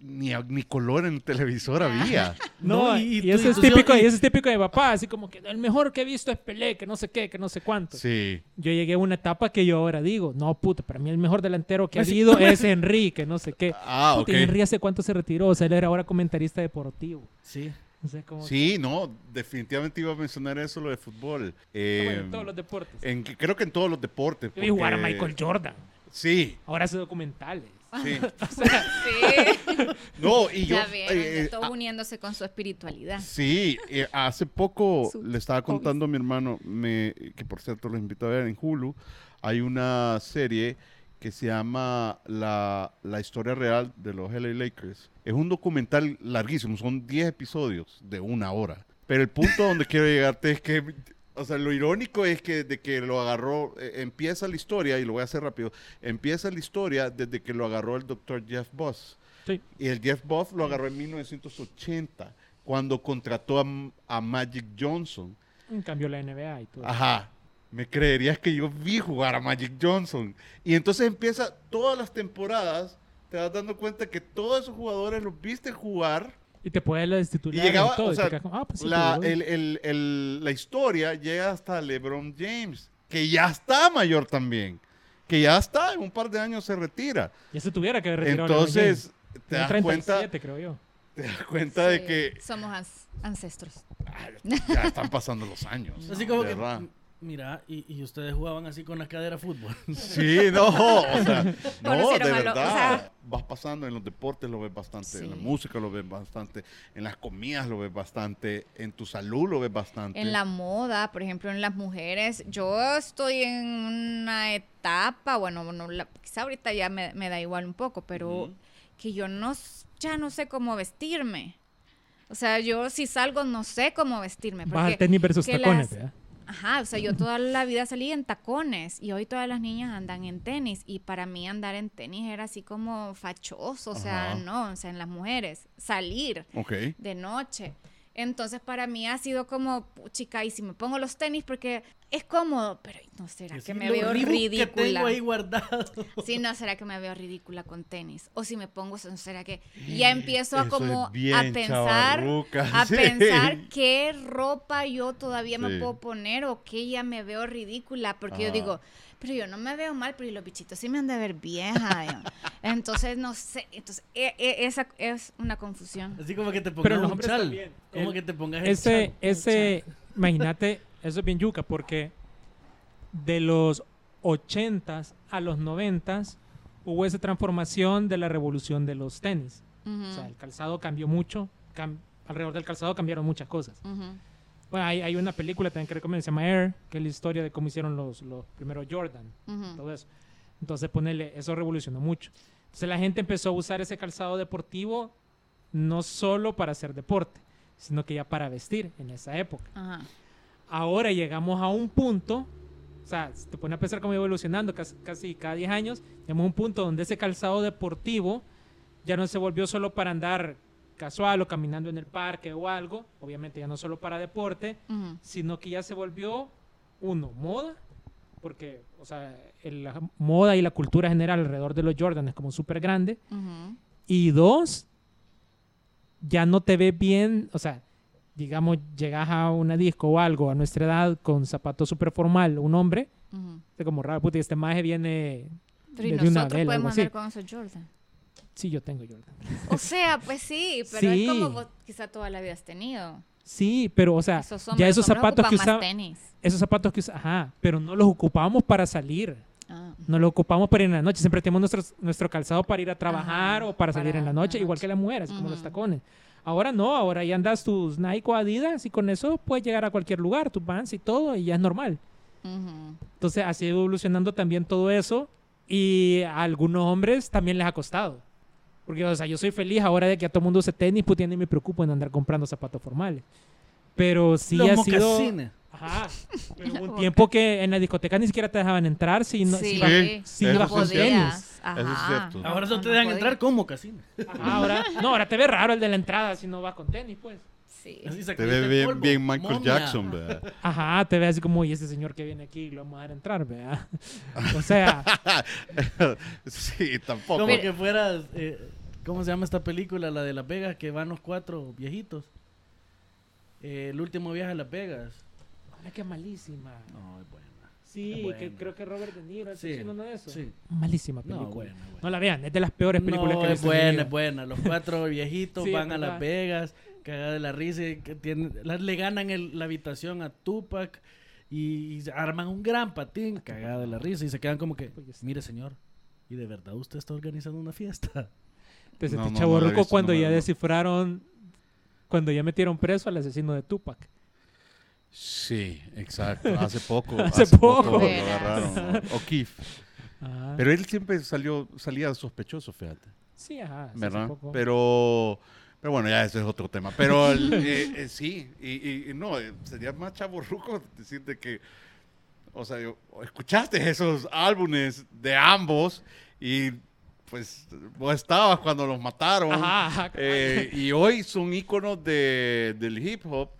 ni, ni color en el televisor había? No, No, y, y- y eso es típico, y- y eso es típico de papá, así como que el mejor que he visto es Pelé, que no sé qué, que no sé cuánto. Sí. Yo llegué a una etapa que yo ahora digo, no, puta, para mí el mejor delantero que ha Messi- habido es Henry, que no sé qué. Ah, Puta, ok. y Henry hace cuánto se retiró, o sea, él era ahora comentarista deportivo. Sí. O sea, como Sí, no, definitivamente iba a mencionar eso, lo de fútbol. Eh, bueno, en todos los deportes. en- creo que en todos los deportes. Yo vi jugar a porque- Michael Jordan, Sí, ahora hace documentales. Sí. O sea, Sí. No, y yo... ya eh, todo ah, uniéndose con su espiritualidad. Sí, eh, hace poco le estaba contando a mi hermano, me, que por cierto los invito a ver en Hulu, hay una serie que se llama la, la historia real de los LA Lakers. Es un documental larguísimo, son 10 episodios de una hora. Pero el punto donde quiero llegarte es que, o sea, lo irónico es que de que lo agarró, eh, empieza la historia, y lo voy a hacer rápido, empieza la historia desde que lo agarró el doctor Jeff Boss. sí. Y el Jeff Buff lo agarró en 1980, cuando contrató a, a Magic Johnson. cambió la NBA y todo. Ajá. Me creerías que yo vi jugar a Magic Johnson. Y entonces empieza todas las temporadas, te vas dando cuenta que todos esos jugadores los viste jugar. Y te puedes la Y llegaba, y todo. o y te sea, quedas como, ah, pues sí, la, jugó. el- el- el- la historia llega hasta LeBron James, que ya está mayor también. Que ya está, en un par de años se retira. Ya se tuviera que LeBron Entonces, te das cuenta, 37, creo yo. te das cuenta de que Somos ancestros. Ah, ya están pasando los años. Así como que, verdad. Mira, y, y ustedes jugaban así con la cadera fútbol. Sí, no, o sea, no, de o verdad. sea- vas pasando en los deportes, lo ves bastante, en la música lo ves bastante, en las comidas lo ves bastante, en tu salud lo ves bastante. En la moda, por ejemplo, en las mujeres, yo estoy en una etapa, bueno, no, la- quizá ahorita ya me, me da igual un poco, pero que yo no, ya no sé cómo vestirme. O sea, yo si salgo no sé cómo vestirme. Vas al tenis versus tacones, las- ¿verdad? Ajá, o sea, yo toda la vida salí en tacones y hoy todas las niñas andan en tenis y para mí andar en tenis era así como fachoso, o sea, Ajá. no, o sea, en las mujeres, salir de noche. Entonces para mí ha sido como, chica, y si me pongo los tenis porque es cómodo, pero no será que me veo Reebok que ridícula. tengo ahí guardado. Sí, no será que me veo ridícula con tenis. O si me pongo, no será que ya empiezo a como a pensar, chavarruca, a sí. pensar qué ropa yo todavía me puedo poner o qué ya me veo ridícula, porque yo digo, pero yo no me veo mal, pero los bichitos sí me han de ver vieja. yo. Entonces no sé, entonces e- e- esa es una confusión. Así como que te Pero pongas los un chal. Como El- que te pongas el Ese, chal. ese, imagínate, eso es bien yuca, porque de los 80s a los 90s hubo esa transformación de la revolución de los tenis. Ujú, O sea, el calzado cambió mucho, cam- alrededor del calzado cambiaron muchas cosas. ujú. Bueno, hay, hay una película también que recomiendo, se llama Air, que es la historia de cómo hicieron los, los primeros Jordan, Ujú. todo eso. Entonces, ponerle, eso revolucionó mucho. Entonces, la gente empezó a usar ese calzado deportivo no solo para hacer deporte, sino que ya para vestir en esa época. Ajá. Ahora llegamos a un punto, o sea, te pones a pensar cómo iba evolucionando casi, casi cada 10 años, llegamos a un punto donde ese calzado deportivo ya no se volvió solo para andar casual o caminando en el parque o algo, obviamente ya no solo para deporte, Ujú. sino que ya se volvió, uno, moda, porque, o sea, el- la moda y la cultura general alrededor de los Jordan es como súper grande, Ujú. y dos, ya no te ves bien, o sea, digamos, llegas a una disco o algo a nuestra edad con zapatos súper formal, un hombre, Ujú. es como raro, puta, y este maje viene Pero y de una nosotros vela, algo podemos andar con esos Jordan. Sí, yo tengo Jordan. O sea, pues sí, pero Sí. es como vos quizá toda la vida has tenido. Sí, pero, o sea, Esos ya esos zapatos que usamos, esos zapatos que usamos, ajá, pero no los ocupamos para salir. Ah. No lo ocupamos para ir en la noche. Siempre tenemos nuestro, nuestro calzado para ir a trabajar Ajá, o para salir en la noche, la igual que las mujeres, como los tacones. Ahora no, ahora ya andas tus Nike o Adidas y con eso puedes llegar a cualquier lugar, tus Vans y todo, y ya es normal. Ujú. Entonces, así evolucionando también todo eso Y a algunos hombres también les ha costado. Porque, o sea, yo soy feliz ahora de que a todo mundo use tenis, pues ya ni me preocupo en andar comprando zapatos formales. Pero sí Los ha sido... Ajá. Pero hubo un tiempo que en la discoteca ni siquiera te dejaban entrar si no... sí, si vas- Sí, si tenis. Ajá. Eso es cierto. Ahora no te dejan entrar con mocasines. Ajá, ahora, no, ahora te ve raro el de la entrada si no vas con tenis, pues. Sí. Así se Te ve bien, polvo. bien Michael Momia. Jackson, ¿verdad? Ajá, te ve así como, y ese señor que viene aquí lo vamos a dejar entrar, ¿verdad? O sea, sí, tampoco. Como que fueras, eh, ¿cómo se llama esta película? La de Las Vegas, que van los cuatro viejitos. Eh, el último viaje a Las Vegas. Ay, qué malísima. No, es buena. Sí, Buena. que creo que Robert De Niro está Sí, uno de eso. sí. Malísima No, película. buena, No, la vean, es de las peores películas No, que he es buena, es buena. Los cuatro viejitos Sí, es van a. Las Vegas, cagada de la risa, que tienen, las- le ganan el- la habitación a Tupac y, y arman un gran patín, cagada de la risa, y se quedan como que, Pues, mire señor, ¿y de verdad usted está organizando una fiesta? Te No, no, sentí no he visto, cuando ya descifraron, cuando ya metieron preso al asesino de Tupac. Sí, exacto. Hace poco. Hace hace, poco. poco. lo agarraron. O- O'Keefe. Ah, Pero él siempre salió, salía sospechoso, fíjate. sí, ajá. ¿Verdad? poco. Pero, pero bueno, ya ese es otro tema. Pero el- eh, eh, sí, y, y- y no, eh, sería más chaborruco decirte que, o sea, yo- escuchaste esos álbumes de ambos y pues vos estabas cuando los mataron. Ajá, ajá. Eh, y hoy son íconos de, del hip hop,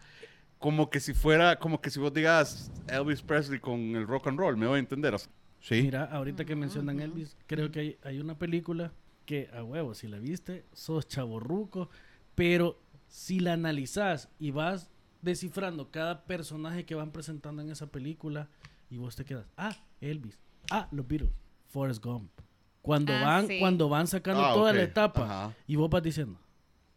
como que si fuera, como que si vos digas Elvis Presley con el rock and roll, me voy a entender. Sí. Mira, ahorita que mencionan Elvis, creo que hay, hay una película que, a huevo, si la viste, sos chaborruco, pero si la analizás y vas descifrando cada personaje que van presentando en esa película y vos te quedas, ah, Elvis, ah, los Beatles, Forrest Gump. Cuando Ah, van, sí. cuando van sacando Ah, toda la etapa Ajá. y vos vas diciendo,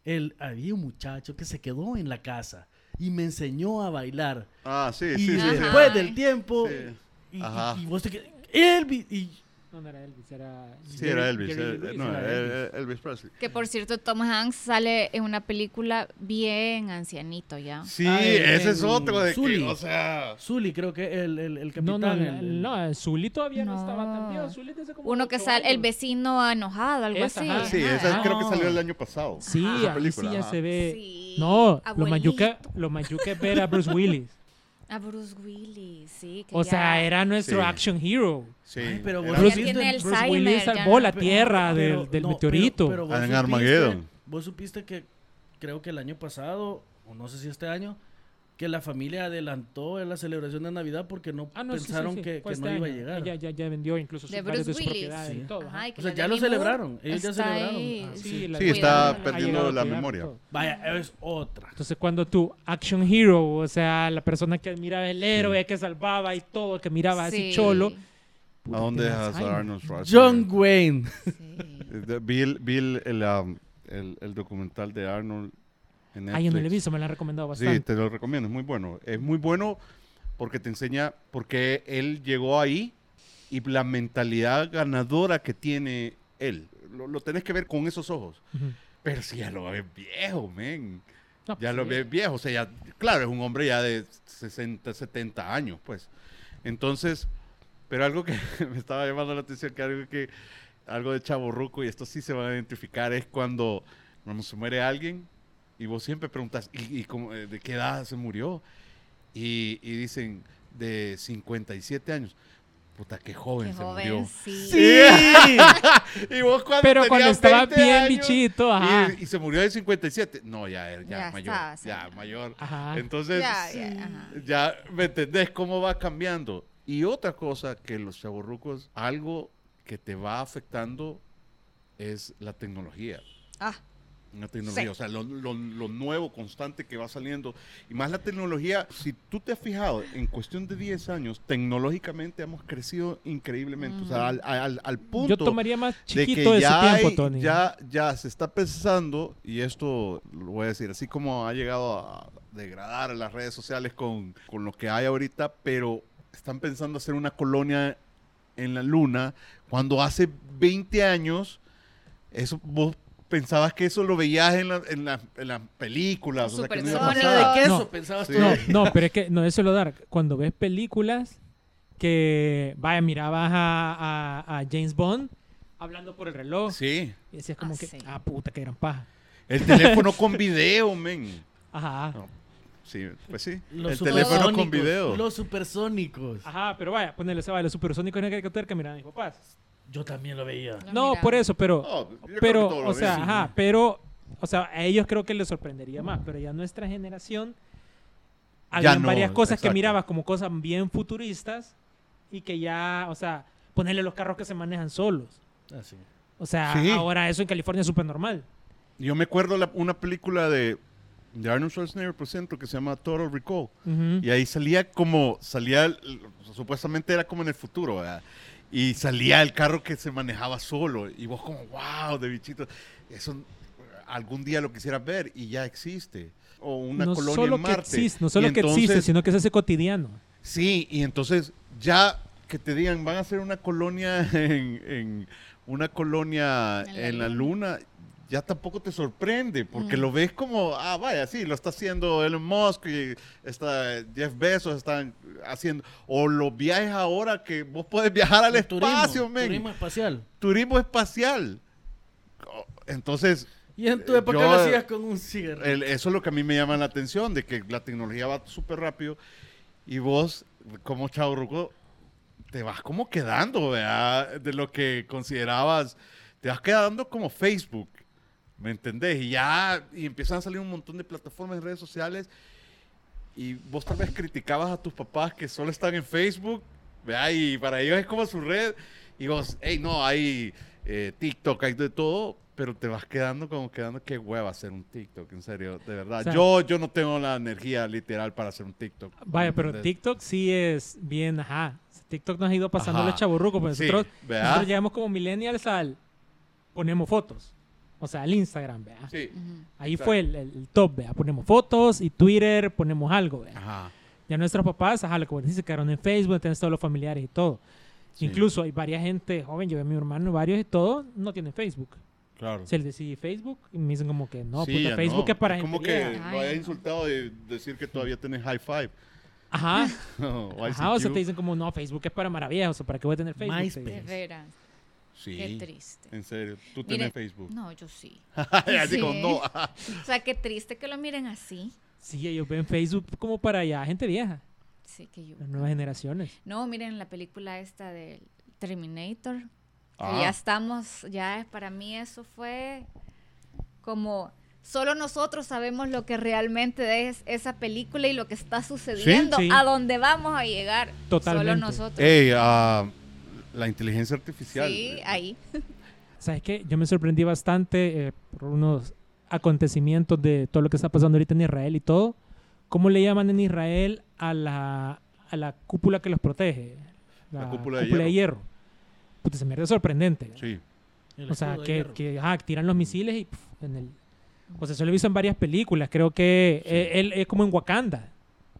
el, había un muchacho que se quedó en la casa y me enseñó a bailar. Ah, sí, y sí, después del tiempo, Sí. y, Ajá. y- y vos te quedas, Elvis, y No, no era Elvis, era... Sí, era Elvis. Jerry eh, Lee Lewis, no, era Elvis. Elvis Presley. Que por cierto, Tom Hanks sale en una película bien ancianito ya. Sí, Ah, ese es otro de Sully. que, o sea... Zully, creo que el, el, el capitán. no, el- no, el- no, Zully todavía no, No. estaba tan viejo. Zully desde como Uno que sale, el vecino enojado, algo Esa, así. ajá. Sí, Ajá. esa creo que Ah. salió el año pasado. Sí, Esa ahí sí película, ya ajá. se ve. Sí. No, lo mayuca, lo mayuca es ver a Bruce Willis. A Bruce Willis, sí. que O ya- sea, era nuestro Sí. action hero. Sí. Ay, pero vos Bruce, Willis salvó no. la tierra pero- del, del no, meteorito. pero- pero vos En supiste- Armageddon. Vos supiste que creo que el año pasado, o no sé si este año, que la familia adelantó la celebración de Navidad porque no, Ah, no, sí, sí, pensaron sí, que, que este no iba a año. llegar. Ya, ya, ya vendió incluso De sus varias Bruce de sus Willis. propiedades y Sí. todo. Ajá, O sea, ya de lo celebraron, ellos ya celebraron. Ah, Sí, Sí, de- está perdiendo la memoria. todo. Vaya, es otra. Entonces, cuando tu action hero, o sea, la persona que admiraba el héroe, que salvaba y todo, que miraba así Sí, cholo. ¿A dónde dejas a Arnold Schwarzenegger? John Wayne. sí. Eh, de- Vi, el, vi el, el, um, el- el documental de Arnold en. Ah, yo no lo he visto, me lo han recomendado Sí, bastante. te lo recomiendo, es muy bueno. Es muy bueno porque te enseña por qué él llegó ahí y la mentalidad ganadora que tiene él. Lo, lo tenés que ver con esos ojos. Ujú. Pero si ya lo ves viejo, men. No, Ya pues, lo sí. ves viejo. O sea, ya, claro, es un hombre ya de 60, 70 años, pues. Entonces, pero algo que me estaba llamando la atención, que algo que, algo de chaborruco, y esto sí se va a identificar, es cuando, cuando se muere alguien y vos siempre preguntas, ¿y, y cómo, eh, de qué edad se murió? Y, y dicen, de 57 años. Puta, qué joven Qué se joven, murió. sí. Sí. y vos cuando Pero cuando estaba 20 bien años, bichito, ajá. y, y se murió de 57. No, ya, ya, Ya mayor. estaba, ya, señor. mayor. Ajá. Entonces, Ya, ya, ajá. ya me entendés cómo va cambiando. Y otra cosa que los chavorrucos, algo que te va afectando es la tecnología. Ah, La tecnología, Sí. o sea, lo, lo- lo nuevo, constante que va saliendo. Y más la tecnología, si tú te has fijado, en cuestión de 10 años, tecnológicamente hemos crecido increíblemente. O sea, al, al- al punto Yo tomaría más de chiquito que ese ya, tiempo, hay- Tony. ya, ya se está pensando, y esto lo voy a decir, así como ha llegado a degradar las redes sociales con, con lo que hay ahorita, pero están pensando hacer una colonia en la luna, cuando hace 20 años, eso vos pensabas que eso lo veías en, la- en, la- en las películas, o sea, que no iba a Supersónicos. pasar. de queso, No. pensabas Sí. tú. No, no, pero es que no, eso lo dar. Cuando ves películas, que, vaya, mirabas a, a- a James Bond hablando por el reloj. Sí. Y decías como Ah, que, sí. ah, puta, qué gran paja. El teléfono con video, men. Ajá. No. Sí, pues sí. Los el teléfono con video. Los supersónicos. Ajá, pero vaya, ponele, se va, los supersónicos en el caricatura que miraban mis papás. Yo también lo veía. No, por eso, pero, Oh, pero, o sea, ajá, pero, o sea, a ellos creo que les sorprendería más, pero ya nuestra generación, había no, varias cosas que mirabas como cosas bien futuristas y que ya, o sea, ponerle los carros que se manejan solos. Así. O sea, Sí. ahora eso en California es súper normal. Yo me acuerdo la- una película de, de Arnold Schwarzenegger, por ejemplo, que se llama Total Recall. Y ahí salía como, salía, supuestamente era como en el futuro, ¿verdad? Y salía el carro que se manejaba solo. Y vos como, wow, de bichito. Eso algún día lo quisieras ver y ya existe. O una no colonia solo en que Marte. existe, no Y solo que existe, sino que se hace cotidiano. Sí, y entonces ya que te digan, van a hacer una colonia en, en- una colonia En la en la luna, ya tampoco te sorprende, porque Mm. lo ves como, ah, vaya, sí, lo está haciendo Elon Musk y está Jeff Bezos están haciendo, o los viajes ahora que vos puedes viajar al El turismo, espacio, men. Turismo espacial. Turismo espacial. Oh, Entonces, Y en tu Eh, época yo- lo hacías con un cigarro. el- eso es lo que a mí me llama la atención, de que la tecnología va súper rápido y vos, como chavo ruco, te vas como quedando, ¿verdad? De lo que considerabas, te vas quedando como Facebook, ¿me entendés? Y ya, y empiezan a salir un montón de plataformas en redes sociales y vos tal vez criticabas a tus papás que solo están en Facebook, ¿verdad? Y para ellos es como su red, y vos, hey, no, hay eh, TikTok, hay de todo, pero te vas quedando como quedando, qué hueva hacer un TikTok, en serio, de verdad. O sea- yo, yo no tengo la energía literal para hacer un TikTok. Vaya, pero ¿entendés? TikTok sí es bien, ajá. TikTok nos ha ido pasando los chaburrucos, pues Sí, nosotros, nosotros llegamos como millennials al ponemos fotos. O sea, al Instagram, ¿verdad? Sí. Ahí Exacto. fue el, el- el top, ¿verdad? Ponemos fotos y Twitter, ponemos algo, ¿verdad? Ajá. Ya nuestros papás, ajá, lo que decís, se quedaron en Facebook, tenés todos los familiares y todo. Sí. Incluso hay varias gente joven, yo veo a mi hermano, varios y todo, no tienen Facebook. Claro. Se les decía Facebook y me dicen como que no, Sí, puta, Facebook no. es para como gente que vieja. lo haya Ay, no. insultado de decir que todavía tenés high five. Ajá, o ajá, o sea, te dicen como no, Facebook es para maravillas, o sea, ¿para qué voy a tener Facebook? MySpace. Sí. Qué triste. En serio, tú Mire, tenés Facebook. No, yo sí. Sí. como, no. O sea, qué triste que lo miren así. Sí, ellos ven Facebook como para ya gente vieja, Sí, que yo. las nuevas generaciones. No, miren la película esta del Terminator. que Ah. ya estamos, ya para mí eso fue como solo nosotros sabemos lo que realmente es esa película y lo que está sucediendo, Sí. a dónde vamos a llegar. Totalmente. Solo nosotros. Ey, ah, la inteligencia artificial. sí, ahí. ¿Sabes qué? Yo me sorprendí bastante eh, por unos acontecimientos de todo lo que está pasando ahorita en Israel y todo. ¿Cómo le llaman en Israel a la, a la cúpula que los protege? La cúpula de hierro. Puta, se me hace sorprendente. Sí. El O sea, de que, hierro. tiran los misiles y en el... O sea, eso lo he visto en varias películas. Creo que eh, él es como en Wakanda.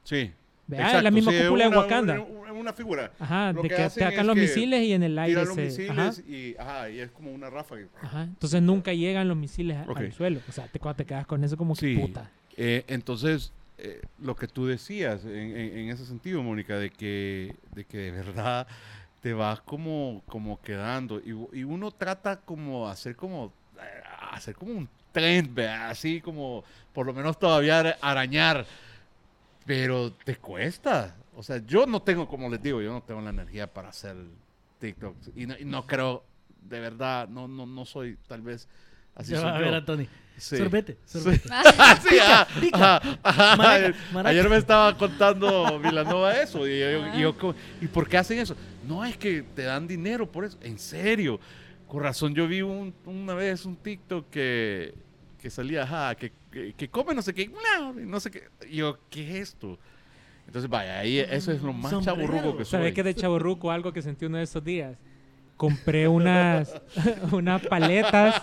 Sí. Exacto, la misma sí, cúpula una- de Wakanda. Una, una figura. Ajá, lo de que que atacan los que misiles y en el aire Tiran los se... misiles ajá, y, ajá, y es como una ráfaga. ajá. Entonces nunca llegan los misiles al suelo. O sea, te, cuando te quedas con eso como que puta. Eh, entonces, eh, lo que tú decías en, en- en ese sentido, Mónica, de que, de que de verdad te vas como, como quedando y, y uno trata como hacer como eh, hacer como un trend, ¿verdad? así como por lo menos todavía ara- arañar, pero te cuesta. O sea, yo no tengo, como les digo, yo no tengo la energía para hacer TikTok y no, y no creo, de verdad, no, no, no soy tal vez así. Ya soy a ver yo. a Tony. Sí. Sorbete, sorbete. Sí, ajá, ajá. Maraca, Ayer- maraca. Ayer me estaba contando Vilanova eso. Y yo, y yo como, ¿y por qué hacen eso? No, es que te dan dinero por eso. En serio. Con razón, yo vi un- una vez un TikTok que, que salía, ajá, que, que, que come no sé qué, no, no sé qué. Y yo, ¿qué es esto? Entonces, vaya, ahí eso es lo más Sombrero. chaburruco que soy. ¿Sabes qué de chaborruco? Algo que sentí uno de esos días. Compré unas, unas paletas.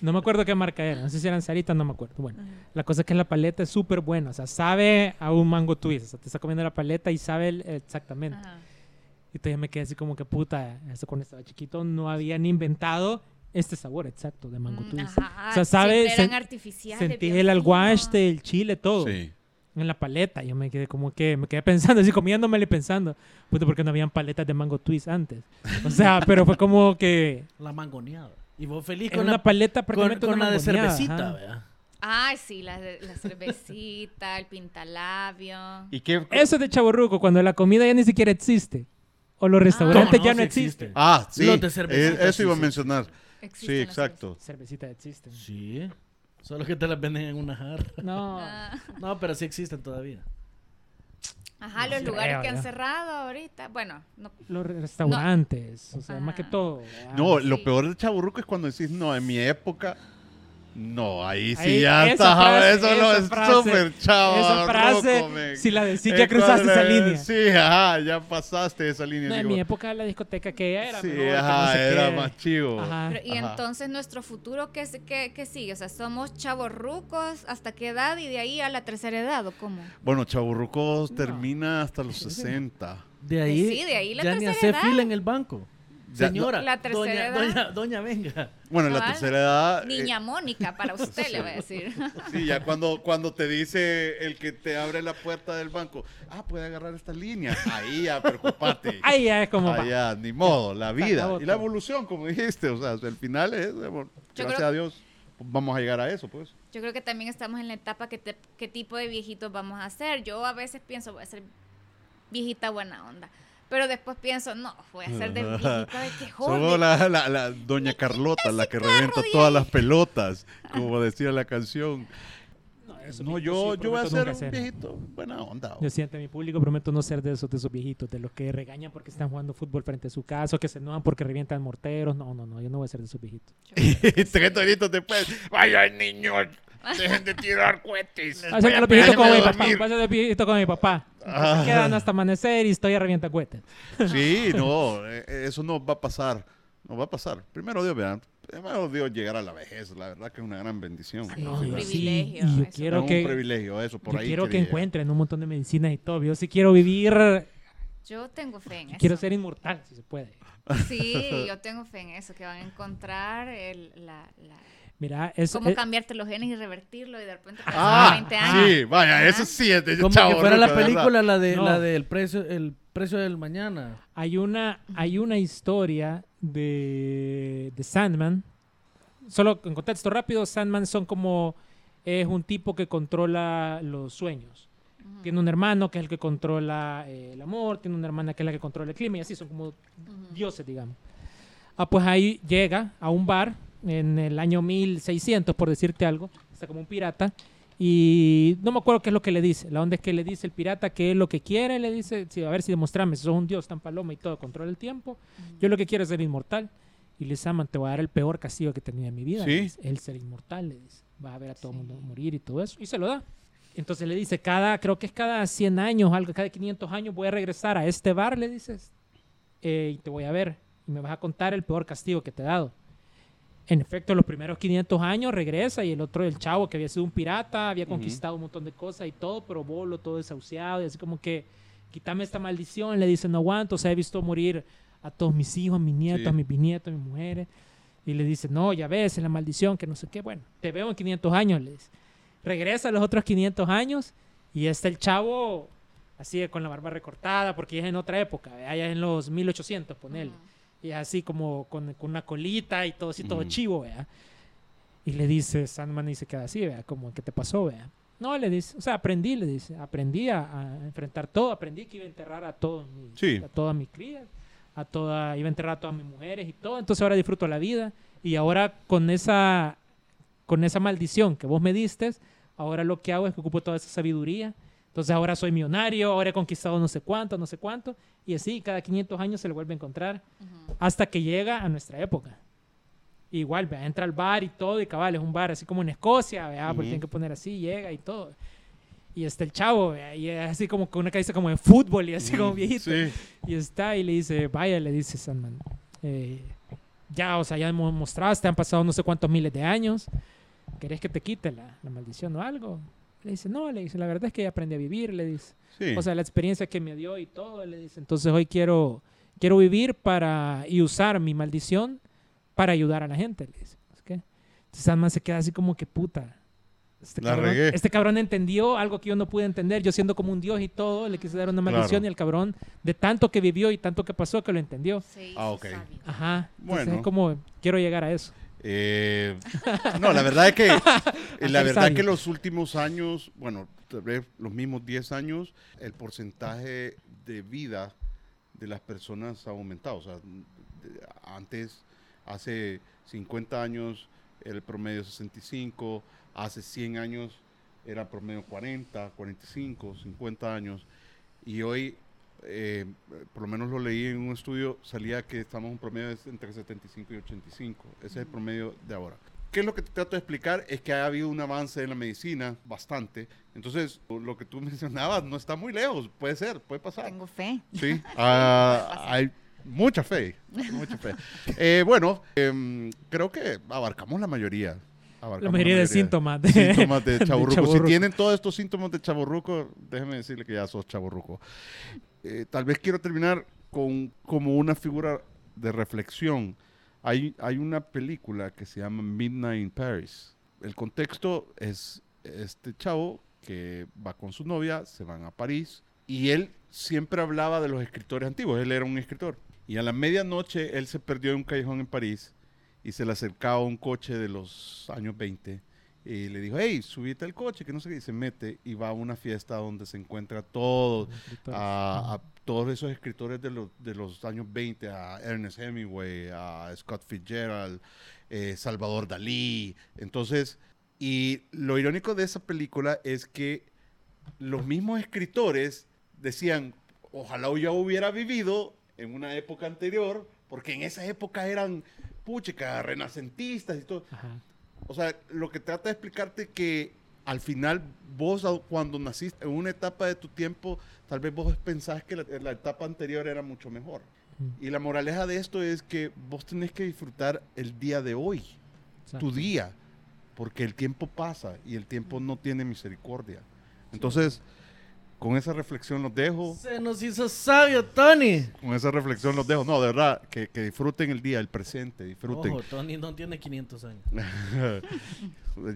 No me acuerdo qué marca era. No sé si eran Saritas, no me acuerdo. Bueno, la cosa es que la paleta es súper buena. O sea, sabe a un mango twist. O sea, te está comiendo la paleta y sabe el- exactamente. Ajá. Y todavía me quedé así como que puta. Eso cuando estaba chiquito no habían inventado este sabor exacto de mango Mm, twist. ajá, O sea, sabe- eran artificiales. Sentí el alguash del chile, todo. Sí. En la paleta. Yo me quedé como que, me quedé pensando, así comiéndomele y pensando, puto, porque no habían paletas de mango twist antes. O sea, pero fue como que La mangoneada. Y vos feliz con una la, paleta con, prácticamente con una la de cervecita. ¿verdad? Ay, sí, la, de- la cervecita, el pintalabio. ¿Y qué? Eso es de chaborruco, cuando la comida ya ni siquiera existe. O los restaurantes ¿Cómo no? ya no Sí existen. existe. Ah, sí. Los de cervecita, eh, eso sí, iba a mencionar. Existen Sí, exacto. Cervecitas existen. Sí. Solo que te las venden en una jarra. No. Ah, No, pero sí existen todavía. Ajá, No los lugares creo, que han cerrado ahorita. Bueno, no, Los restaurantes, o sea, más que Ajá. todo. ¿verdad? No, sí. lo peor de Chaburruco es cuando decís, no, en mi época. No, ahí sí Ahí, ya está. frase, eso no esa es frase, súper chavo. Esa frase, si la decís, ya cruzaste esa línea. Sí, ajá, ya pasaste esa línea. No, en mi época la discoteca que era. sí, mejor, que ajá, no sé era qué. más chivo. Ajá. Pero, y Ajá. entonces nuestro futuro, ¿qué, qué, qué sigue? O sea, ¿somos chavos rucos hasta qué edad y de ahí a la tercera edad o cómo? Bueno, Chaburrucos No. termina hasta los 60. De ahí, sí, de ahí la ya ni tercera hace edad. fila en el banco. Señora, La tercera doña, edad. doña, doña, venga. Bueno, en la tercera edad. eh, Niña Mónica, para usted le voy a decir. Sí, ya cuando, cuando te dice el que te abre la puerta del banco, ah, puede agarrar esta línea. Ahí ya, preocupate. Ahí ya es como. Ah, va. ya, ni modo, la vida. Y la evolución, como dijiste, o sea, el final es, eh, bueno, gracias creo- a Dios, vamos a llegar a eso, pues. Yo creo que también estamos en la etapa que te- qué tipo de viejitos vamos a ser. Yo a veces pienso, voy a ser viejita buena onda. Pero después pienso, no, voy a ser de viejita de que Somos joven. la, la, la doña Carlota, la que revienta de todas las pelotas, como decía la canción. No, eso No, yo, sí, yo voy a ser un ser. viejito buena onda. Yo siento mi público, prometo no ser de esos, de esos viejitos, de los que regañan porque están jugando fútbol frente a su casa, o que se enojan porque revientan morteros. No, no, no, yo no voy a ser de esos viejitos. Y tres toritos después, vaya niños, dejen de tirar cohetes. De los viejitos como mi papá. ser de viejito como mi papá. que Ah. Se quedan hasta amanecer y estoy a revienta cohetes. Sí, no, eh, eso no va a pasar. No va a pasar. Primero Dios, vean. Primero Dios llegar a la vejez. La verdad que es una gran bendición. Sí, No, es un privilegio y yo quiero es un que, privilegio eso, por yo ahí. quiero que quería. encuentren un montón de medicinas y todo. Yo sí quiero vivir, Yo tengo fe en eso. quiero ser inmortal, si se puede. Sí, yo tengo fe en eso, que van a encontrar el, la, la- Mira, eso cómo eh, cambiarte los genes y revertirlo y de repente pasar Ah, 20 años. sí, vaya, Ajá. eso sí es de Como chavo que fuera la ¿verdad? película, la de No. la del precio, el precio del mañana. hay una, hay una historia de, de Sandman. Solo en contexto rápido, Sandman son como es un tipo que controla los sueños. Tiene un hermano que es el que controla eh, el amor, tiene una hermana que es la que controla el clima y así son como ujú. dioses, digamos. Ah, pues ahí llega a un bar en el año 1600, por decirte algo, está como un pirata, y no me acuerdo qué es lo que le dice. La onda es que le dice el pirata que es lo que quiere, le dice, sí, a ver si demostrame, si sos un dios tan paloma y todo, controla el tiempo, yo lo que quiero es ser inmortal. Y le dice, "Aman, te voy a dar el peor castigo que he tenido en mi vida. Sí. el ser inmortal, le dice. Va a ver a todo el Sí. mundo morir y todo eso. Y se lo da. Entonces le dice, cada, creo que es cada 100 años, algo, cada 500 años voy a regresar a este bar, le dices, eh, y te voy a ver. Y me vas a contar el peor castigo que te he dado. En efecto, los primeros 500 años regresa y el otro, el chavo que había sido un pirata, había conquistado un montón de cosas y todo, pero bolo, todo desahuciado y así como que, quítame esta maldición, le dice, no aguanto, o sea, he visto morir a todos mis hijos, a mis nietos, Sí. a mis bisnietos, a mis mujeres. Y le dice, no, ya ves, es la maldición, que no sé qué. Bueno, te veo en 500 años, le dice. Regresa a los otros 500 años y está el chavo así con la barba recortada, porque ya es en otra época, ¿verdad? ya es en los 1800, ponele. Ujú. Y así como con, con una colita y todo así, todo chivo, ¿verdad? Y le dice, Sandman y se queda así, ¿verdad? Como, ¿qué te pasó, ¿verdad? No, le dice, o sea, aprendí, le dice, aprendí a, a enfrentar todo, aprendí que iba a enterrar a todos mis, Sí. a todas mis crías, a toda, iba a enterrar a todas mis mujeres y todo, entonces ahora disfruto la vida y ahora con esa, con esa maldición que vos me diste, ahora lo que hago es que ocupo toda esa sabiduría, entonces ahora soy millonario, ahora he conquistado no sé cuánto, no sé cuánto, y así cada 500 años se le vuelve a encontrar hasta que llega a nuestra época. Igual, vea, entra al bar y todo, y cabal, es un bar así como en Escocia, vea, porque Ujú. tienen que poner así, llega y todo. Y está el chavo, vea, y es así como con una cabeza como de fútbol y así como viejito. Sí. Y está y le dice, vaya, le dice Sandman, eh, ya, o sea, ya hemos mostraste, han pasado no sé cuántos miles de años, ¿querés que te quite la, la maldición o algo? Le dice, no, le dice, la verdad es que aprendí a vivir, le dice. Sí. O sea, la experiencia que me dio y todo, le dice. Entonces hoy quiero, quiero vivir para y usar mi maldición para ayudar a la gente, le dice. ¿Es que? Entonces Sandman se queda así como que puta. este, La cabrón, regué. este cabrón entendió algo que yo no pude entender, yo siendo como un dios y todo, le quise dar una Claro. maldición y el cabrón, de tanto que vivió y tanto que pasó, que lo entendió. Hizo Ah, ok. sabio. Ajá. Entonces Bueno. es como, quiero llegar a eso. Eh, no, la verdad es que eh, la verdad que los últimos años, bueno, tal vez los mismos 10 años, el porcentaje de vida de las personas ha aumentado. O sea, antes, hace 50 años, era el promedio 65, hace 100 años era promedio 40, 45, 50 años, y hoy, eh, por lo menos lo leí en un estudio, salía que estamos en un promedio de entre 75 y 85. Ese es el promedio de ahora. ¿Qué es lo que te trato de explicar? Es que ha habido un avance en la medicina bastante. Entonces, lo que tú mencionabas no está muy lejos. Puede ser, puede pasar. Tengo fe. Sí, ah, hay mucha fe, mucha fe. Eh, bueno, em, creo que abarcamos la mayoría. abarcamos La mayoría de síntomas de, síntomas de de chaburruco. Si tienen todos estos síntomas de chaburruco, déjeme decirle que ya sos chaburruco. Eh, tal vez quiero terminar con como una figura de reflexión. Hay, hay una película que se llama Midnight in Paris. El contexto es este chavo que va con su novia, se van a París y él siempre hablaba de los escritores antiguos. Él era un escritor. Y a la medianoche él se perdió en un callejón en París y se le acercaba un coche de los años 20 y le dijo, hey, subite al coche, que no sé qué, y se mete y va a una fiesta donde se encuentra todo, a, a todos esos escritores de los, de los años 20, a Ernest Hemingway, a Scott Fitzgerald, eh, Salvador Dalí. Entonces, y lo irónico de esa película es que los mismos escritores decían, ojalá yo hubiera vivido en una época anterior, porque en esa época eran, puchica, renacentistas y todo. Ajá. O sea, lo que trata de explicarte que al final vos cuando naciste en una etapa de tu tiempo, tal vez vos pensás que la, la etapa anterior era mucho mejor. Mm. Y la moraleja de esto es que vos tenés que disfrutar el día de hoy, Exacto. tu día, porque el tiempo pasa y el tiempo no tiene misericordia. Entonces, con esa reflexión los dejo. Se nos hizo sabio, Tony. Con esa reflexión los dejo. No, de verdad, que, que disfruten el día, el presente, disfruten. Ojo, Tony no tiene 500 años.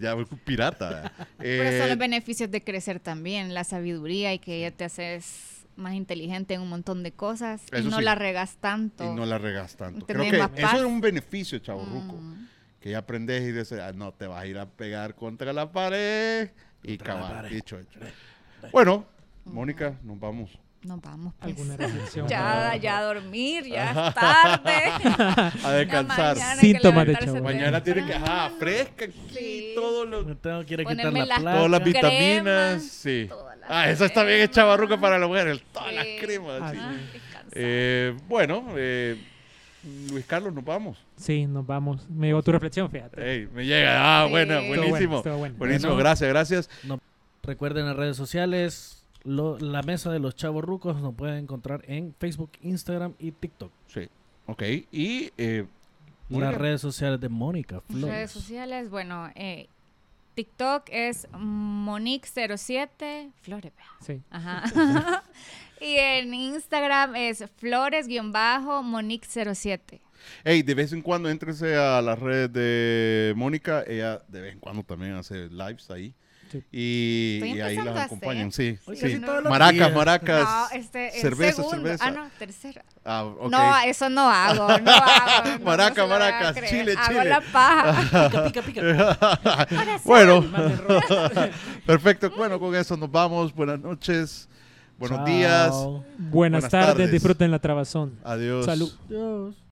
ya un pirata. Pero Eh, son los beneficios de crecer también, la sabiduría y que ya te haces más inteligente en un montón de cosas y no sí. la regas tanto. y no la regas tanto. Creo que eso es un beneficio, chavo ruco. Mm. Que ya aprendes y dices, "Ah, no te vas a ir a pegar contra la pared. Y Contra cabal, dicho hecho. Bueno, Mónica, nos vamos. Nos vamos. pues. ¿Alguna reflexión? Ya, ya a dormir, ya es tarde. A descansar. Síntomas de chavo. Mañana tiene que, ajá, fresca aquí, Sí. todo lo- Me tengo que ir a quitar la las- todas las Crema, vitaminas. Sí. todas las Ah, eso está bien barruca para las mujeres. Todas Sí. las cremas. Ah, sí. Eh, bueno, eh, Luis Carlos, nos vamos. Sí, nos vamos. Me llegó tu reflexión, fíjate. Ey, me llega. Ah, Sí. buena, Estuvo bueno, buenísimo. estuvo bueno. Buenísimo, Bueno. gracias, gracias. Recuerden las redes sociales. Lo- la mesa de los chavos rucos nos pueden encontrar en Facebook, Instagram y TikTok. Sí. Ok, y eh, Las redes sociales de Mónica Flores. Redes sociales, bueno, eh, TikTok es Monique07 Flores. vea. Sí. Ajá. y en Instagram es Flores-Monique07. Hey, de vez en cuando éntrese a las redes de Mónica. Ella de vez en cuando también hace lives ahí. Sí. Y, y ahí las acompañan. Sí, sí. los Maracas, maracas. No, este es cerveza, segundo. cerveza. Ah, no, tercera. Ah, ok. No, eso no hago, no hago. no, no Maraca, a maracas, creer. chile, Hago chile. la paja. Pica, pica, pica. bueno, perfecto. Bueno, con eso nos vamos. Buenas noches. Buenos Chao. días. Buenas, Buenas tardes, tardes. disfruten la trabazón. Adiós. Salud. Adiós.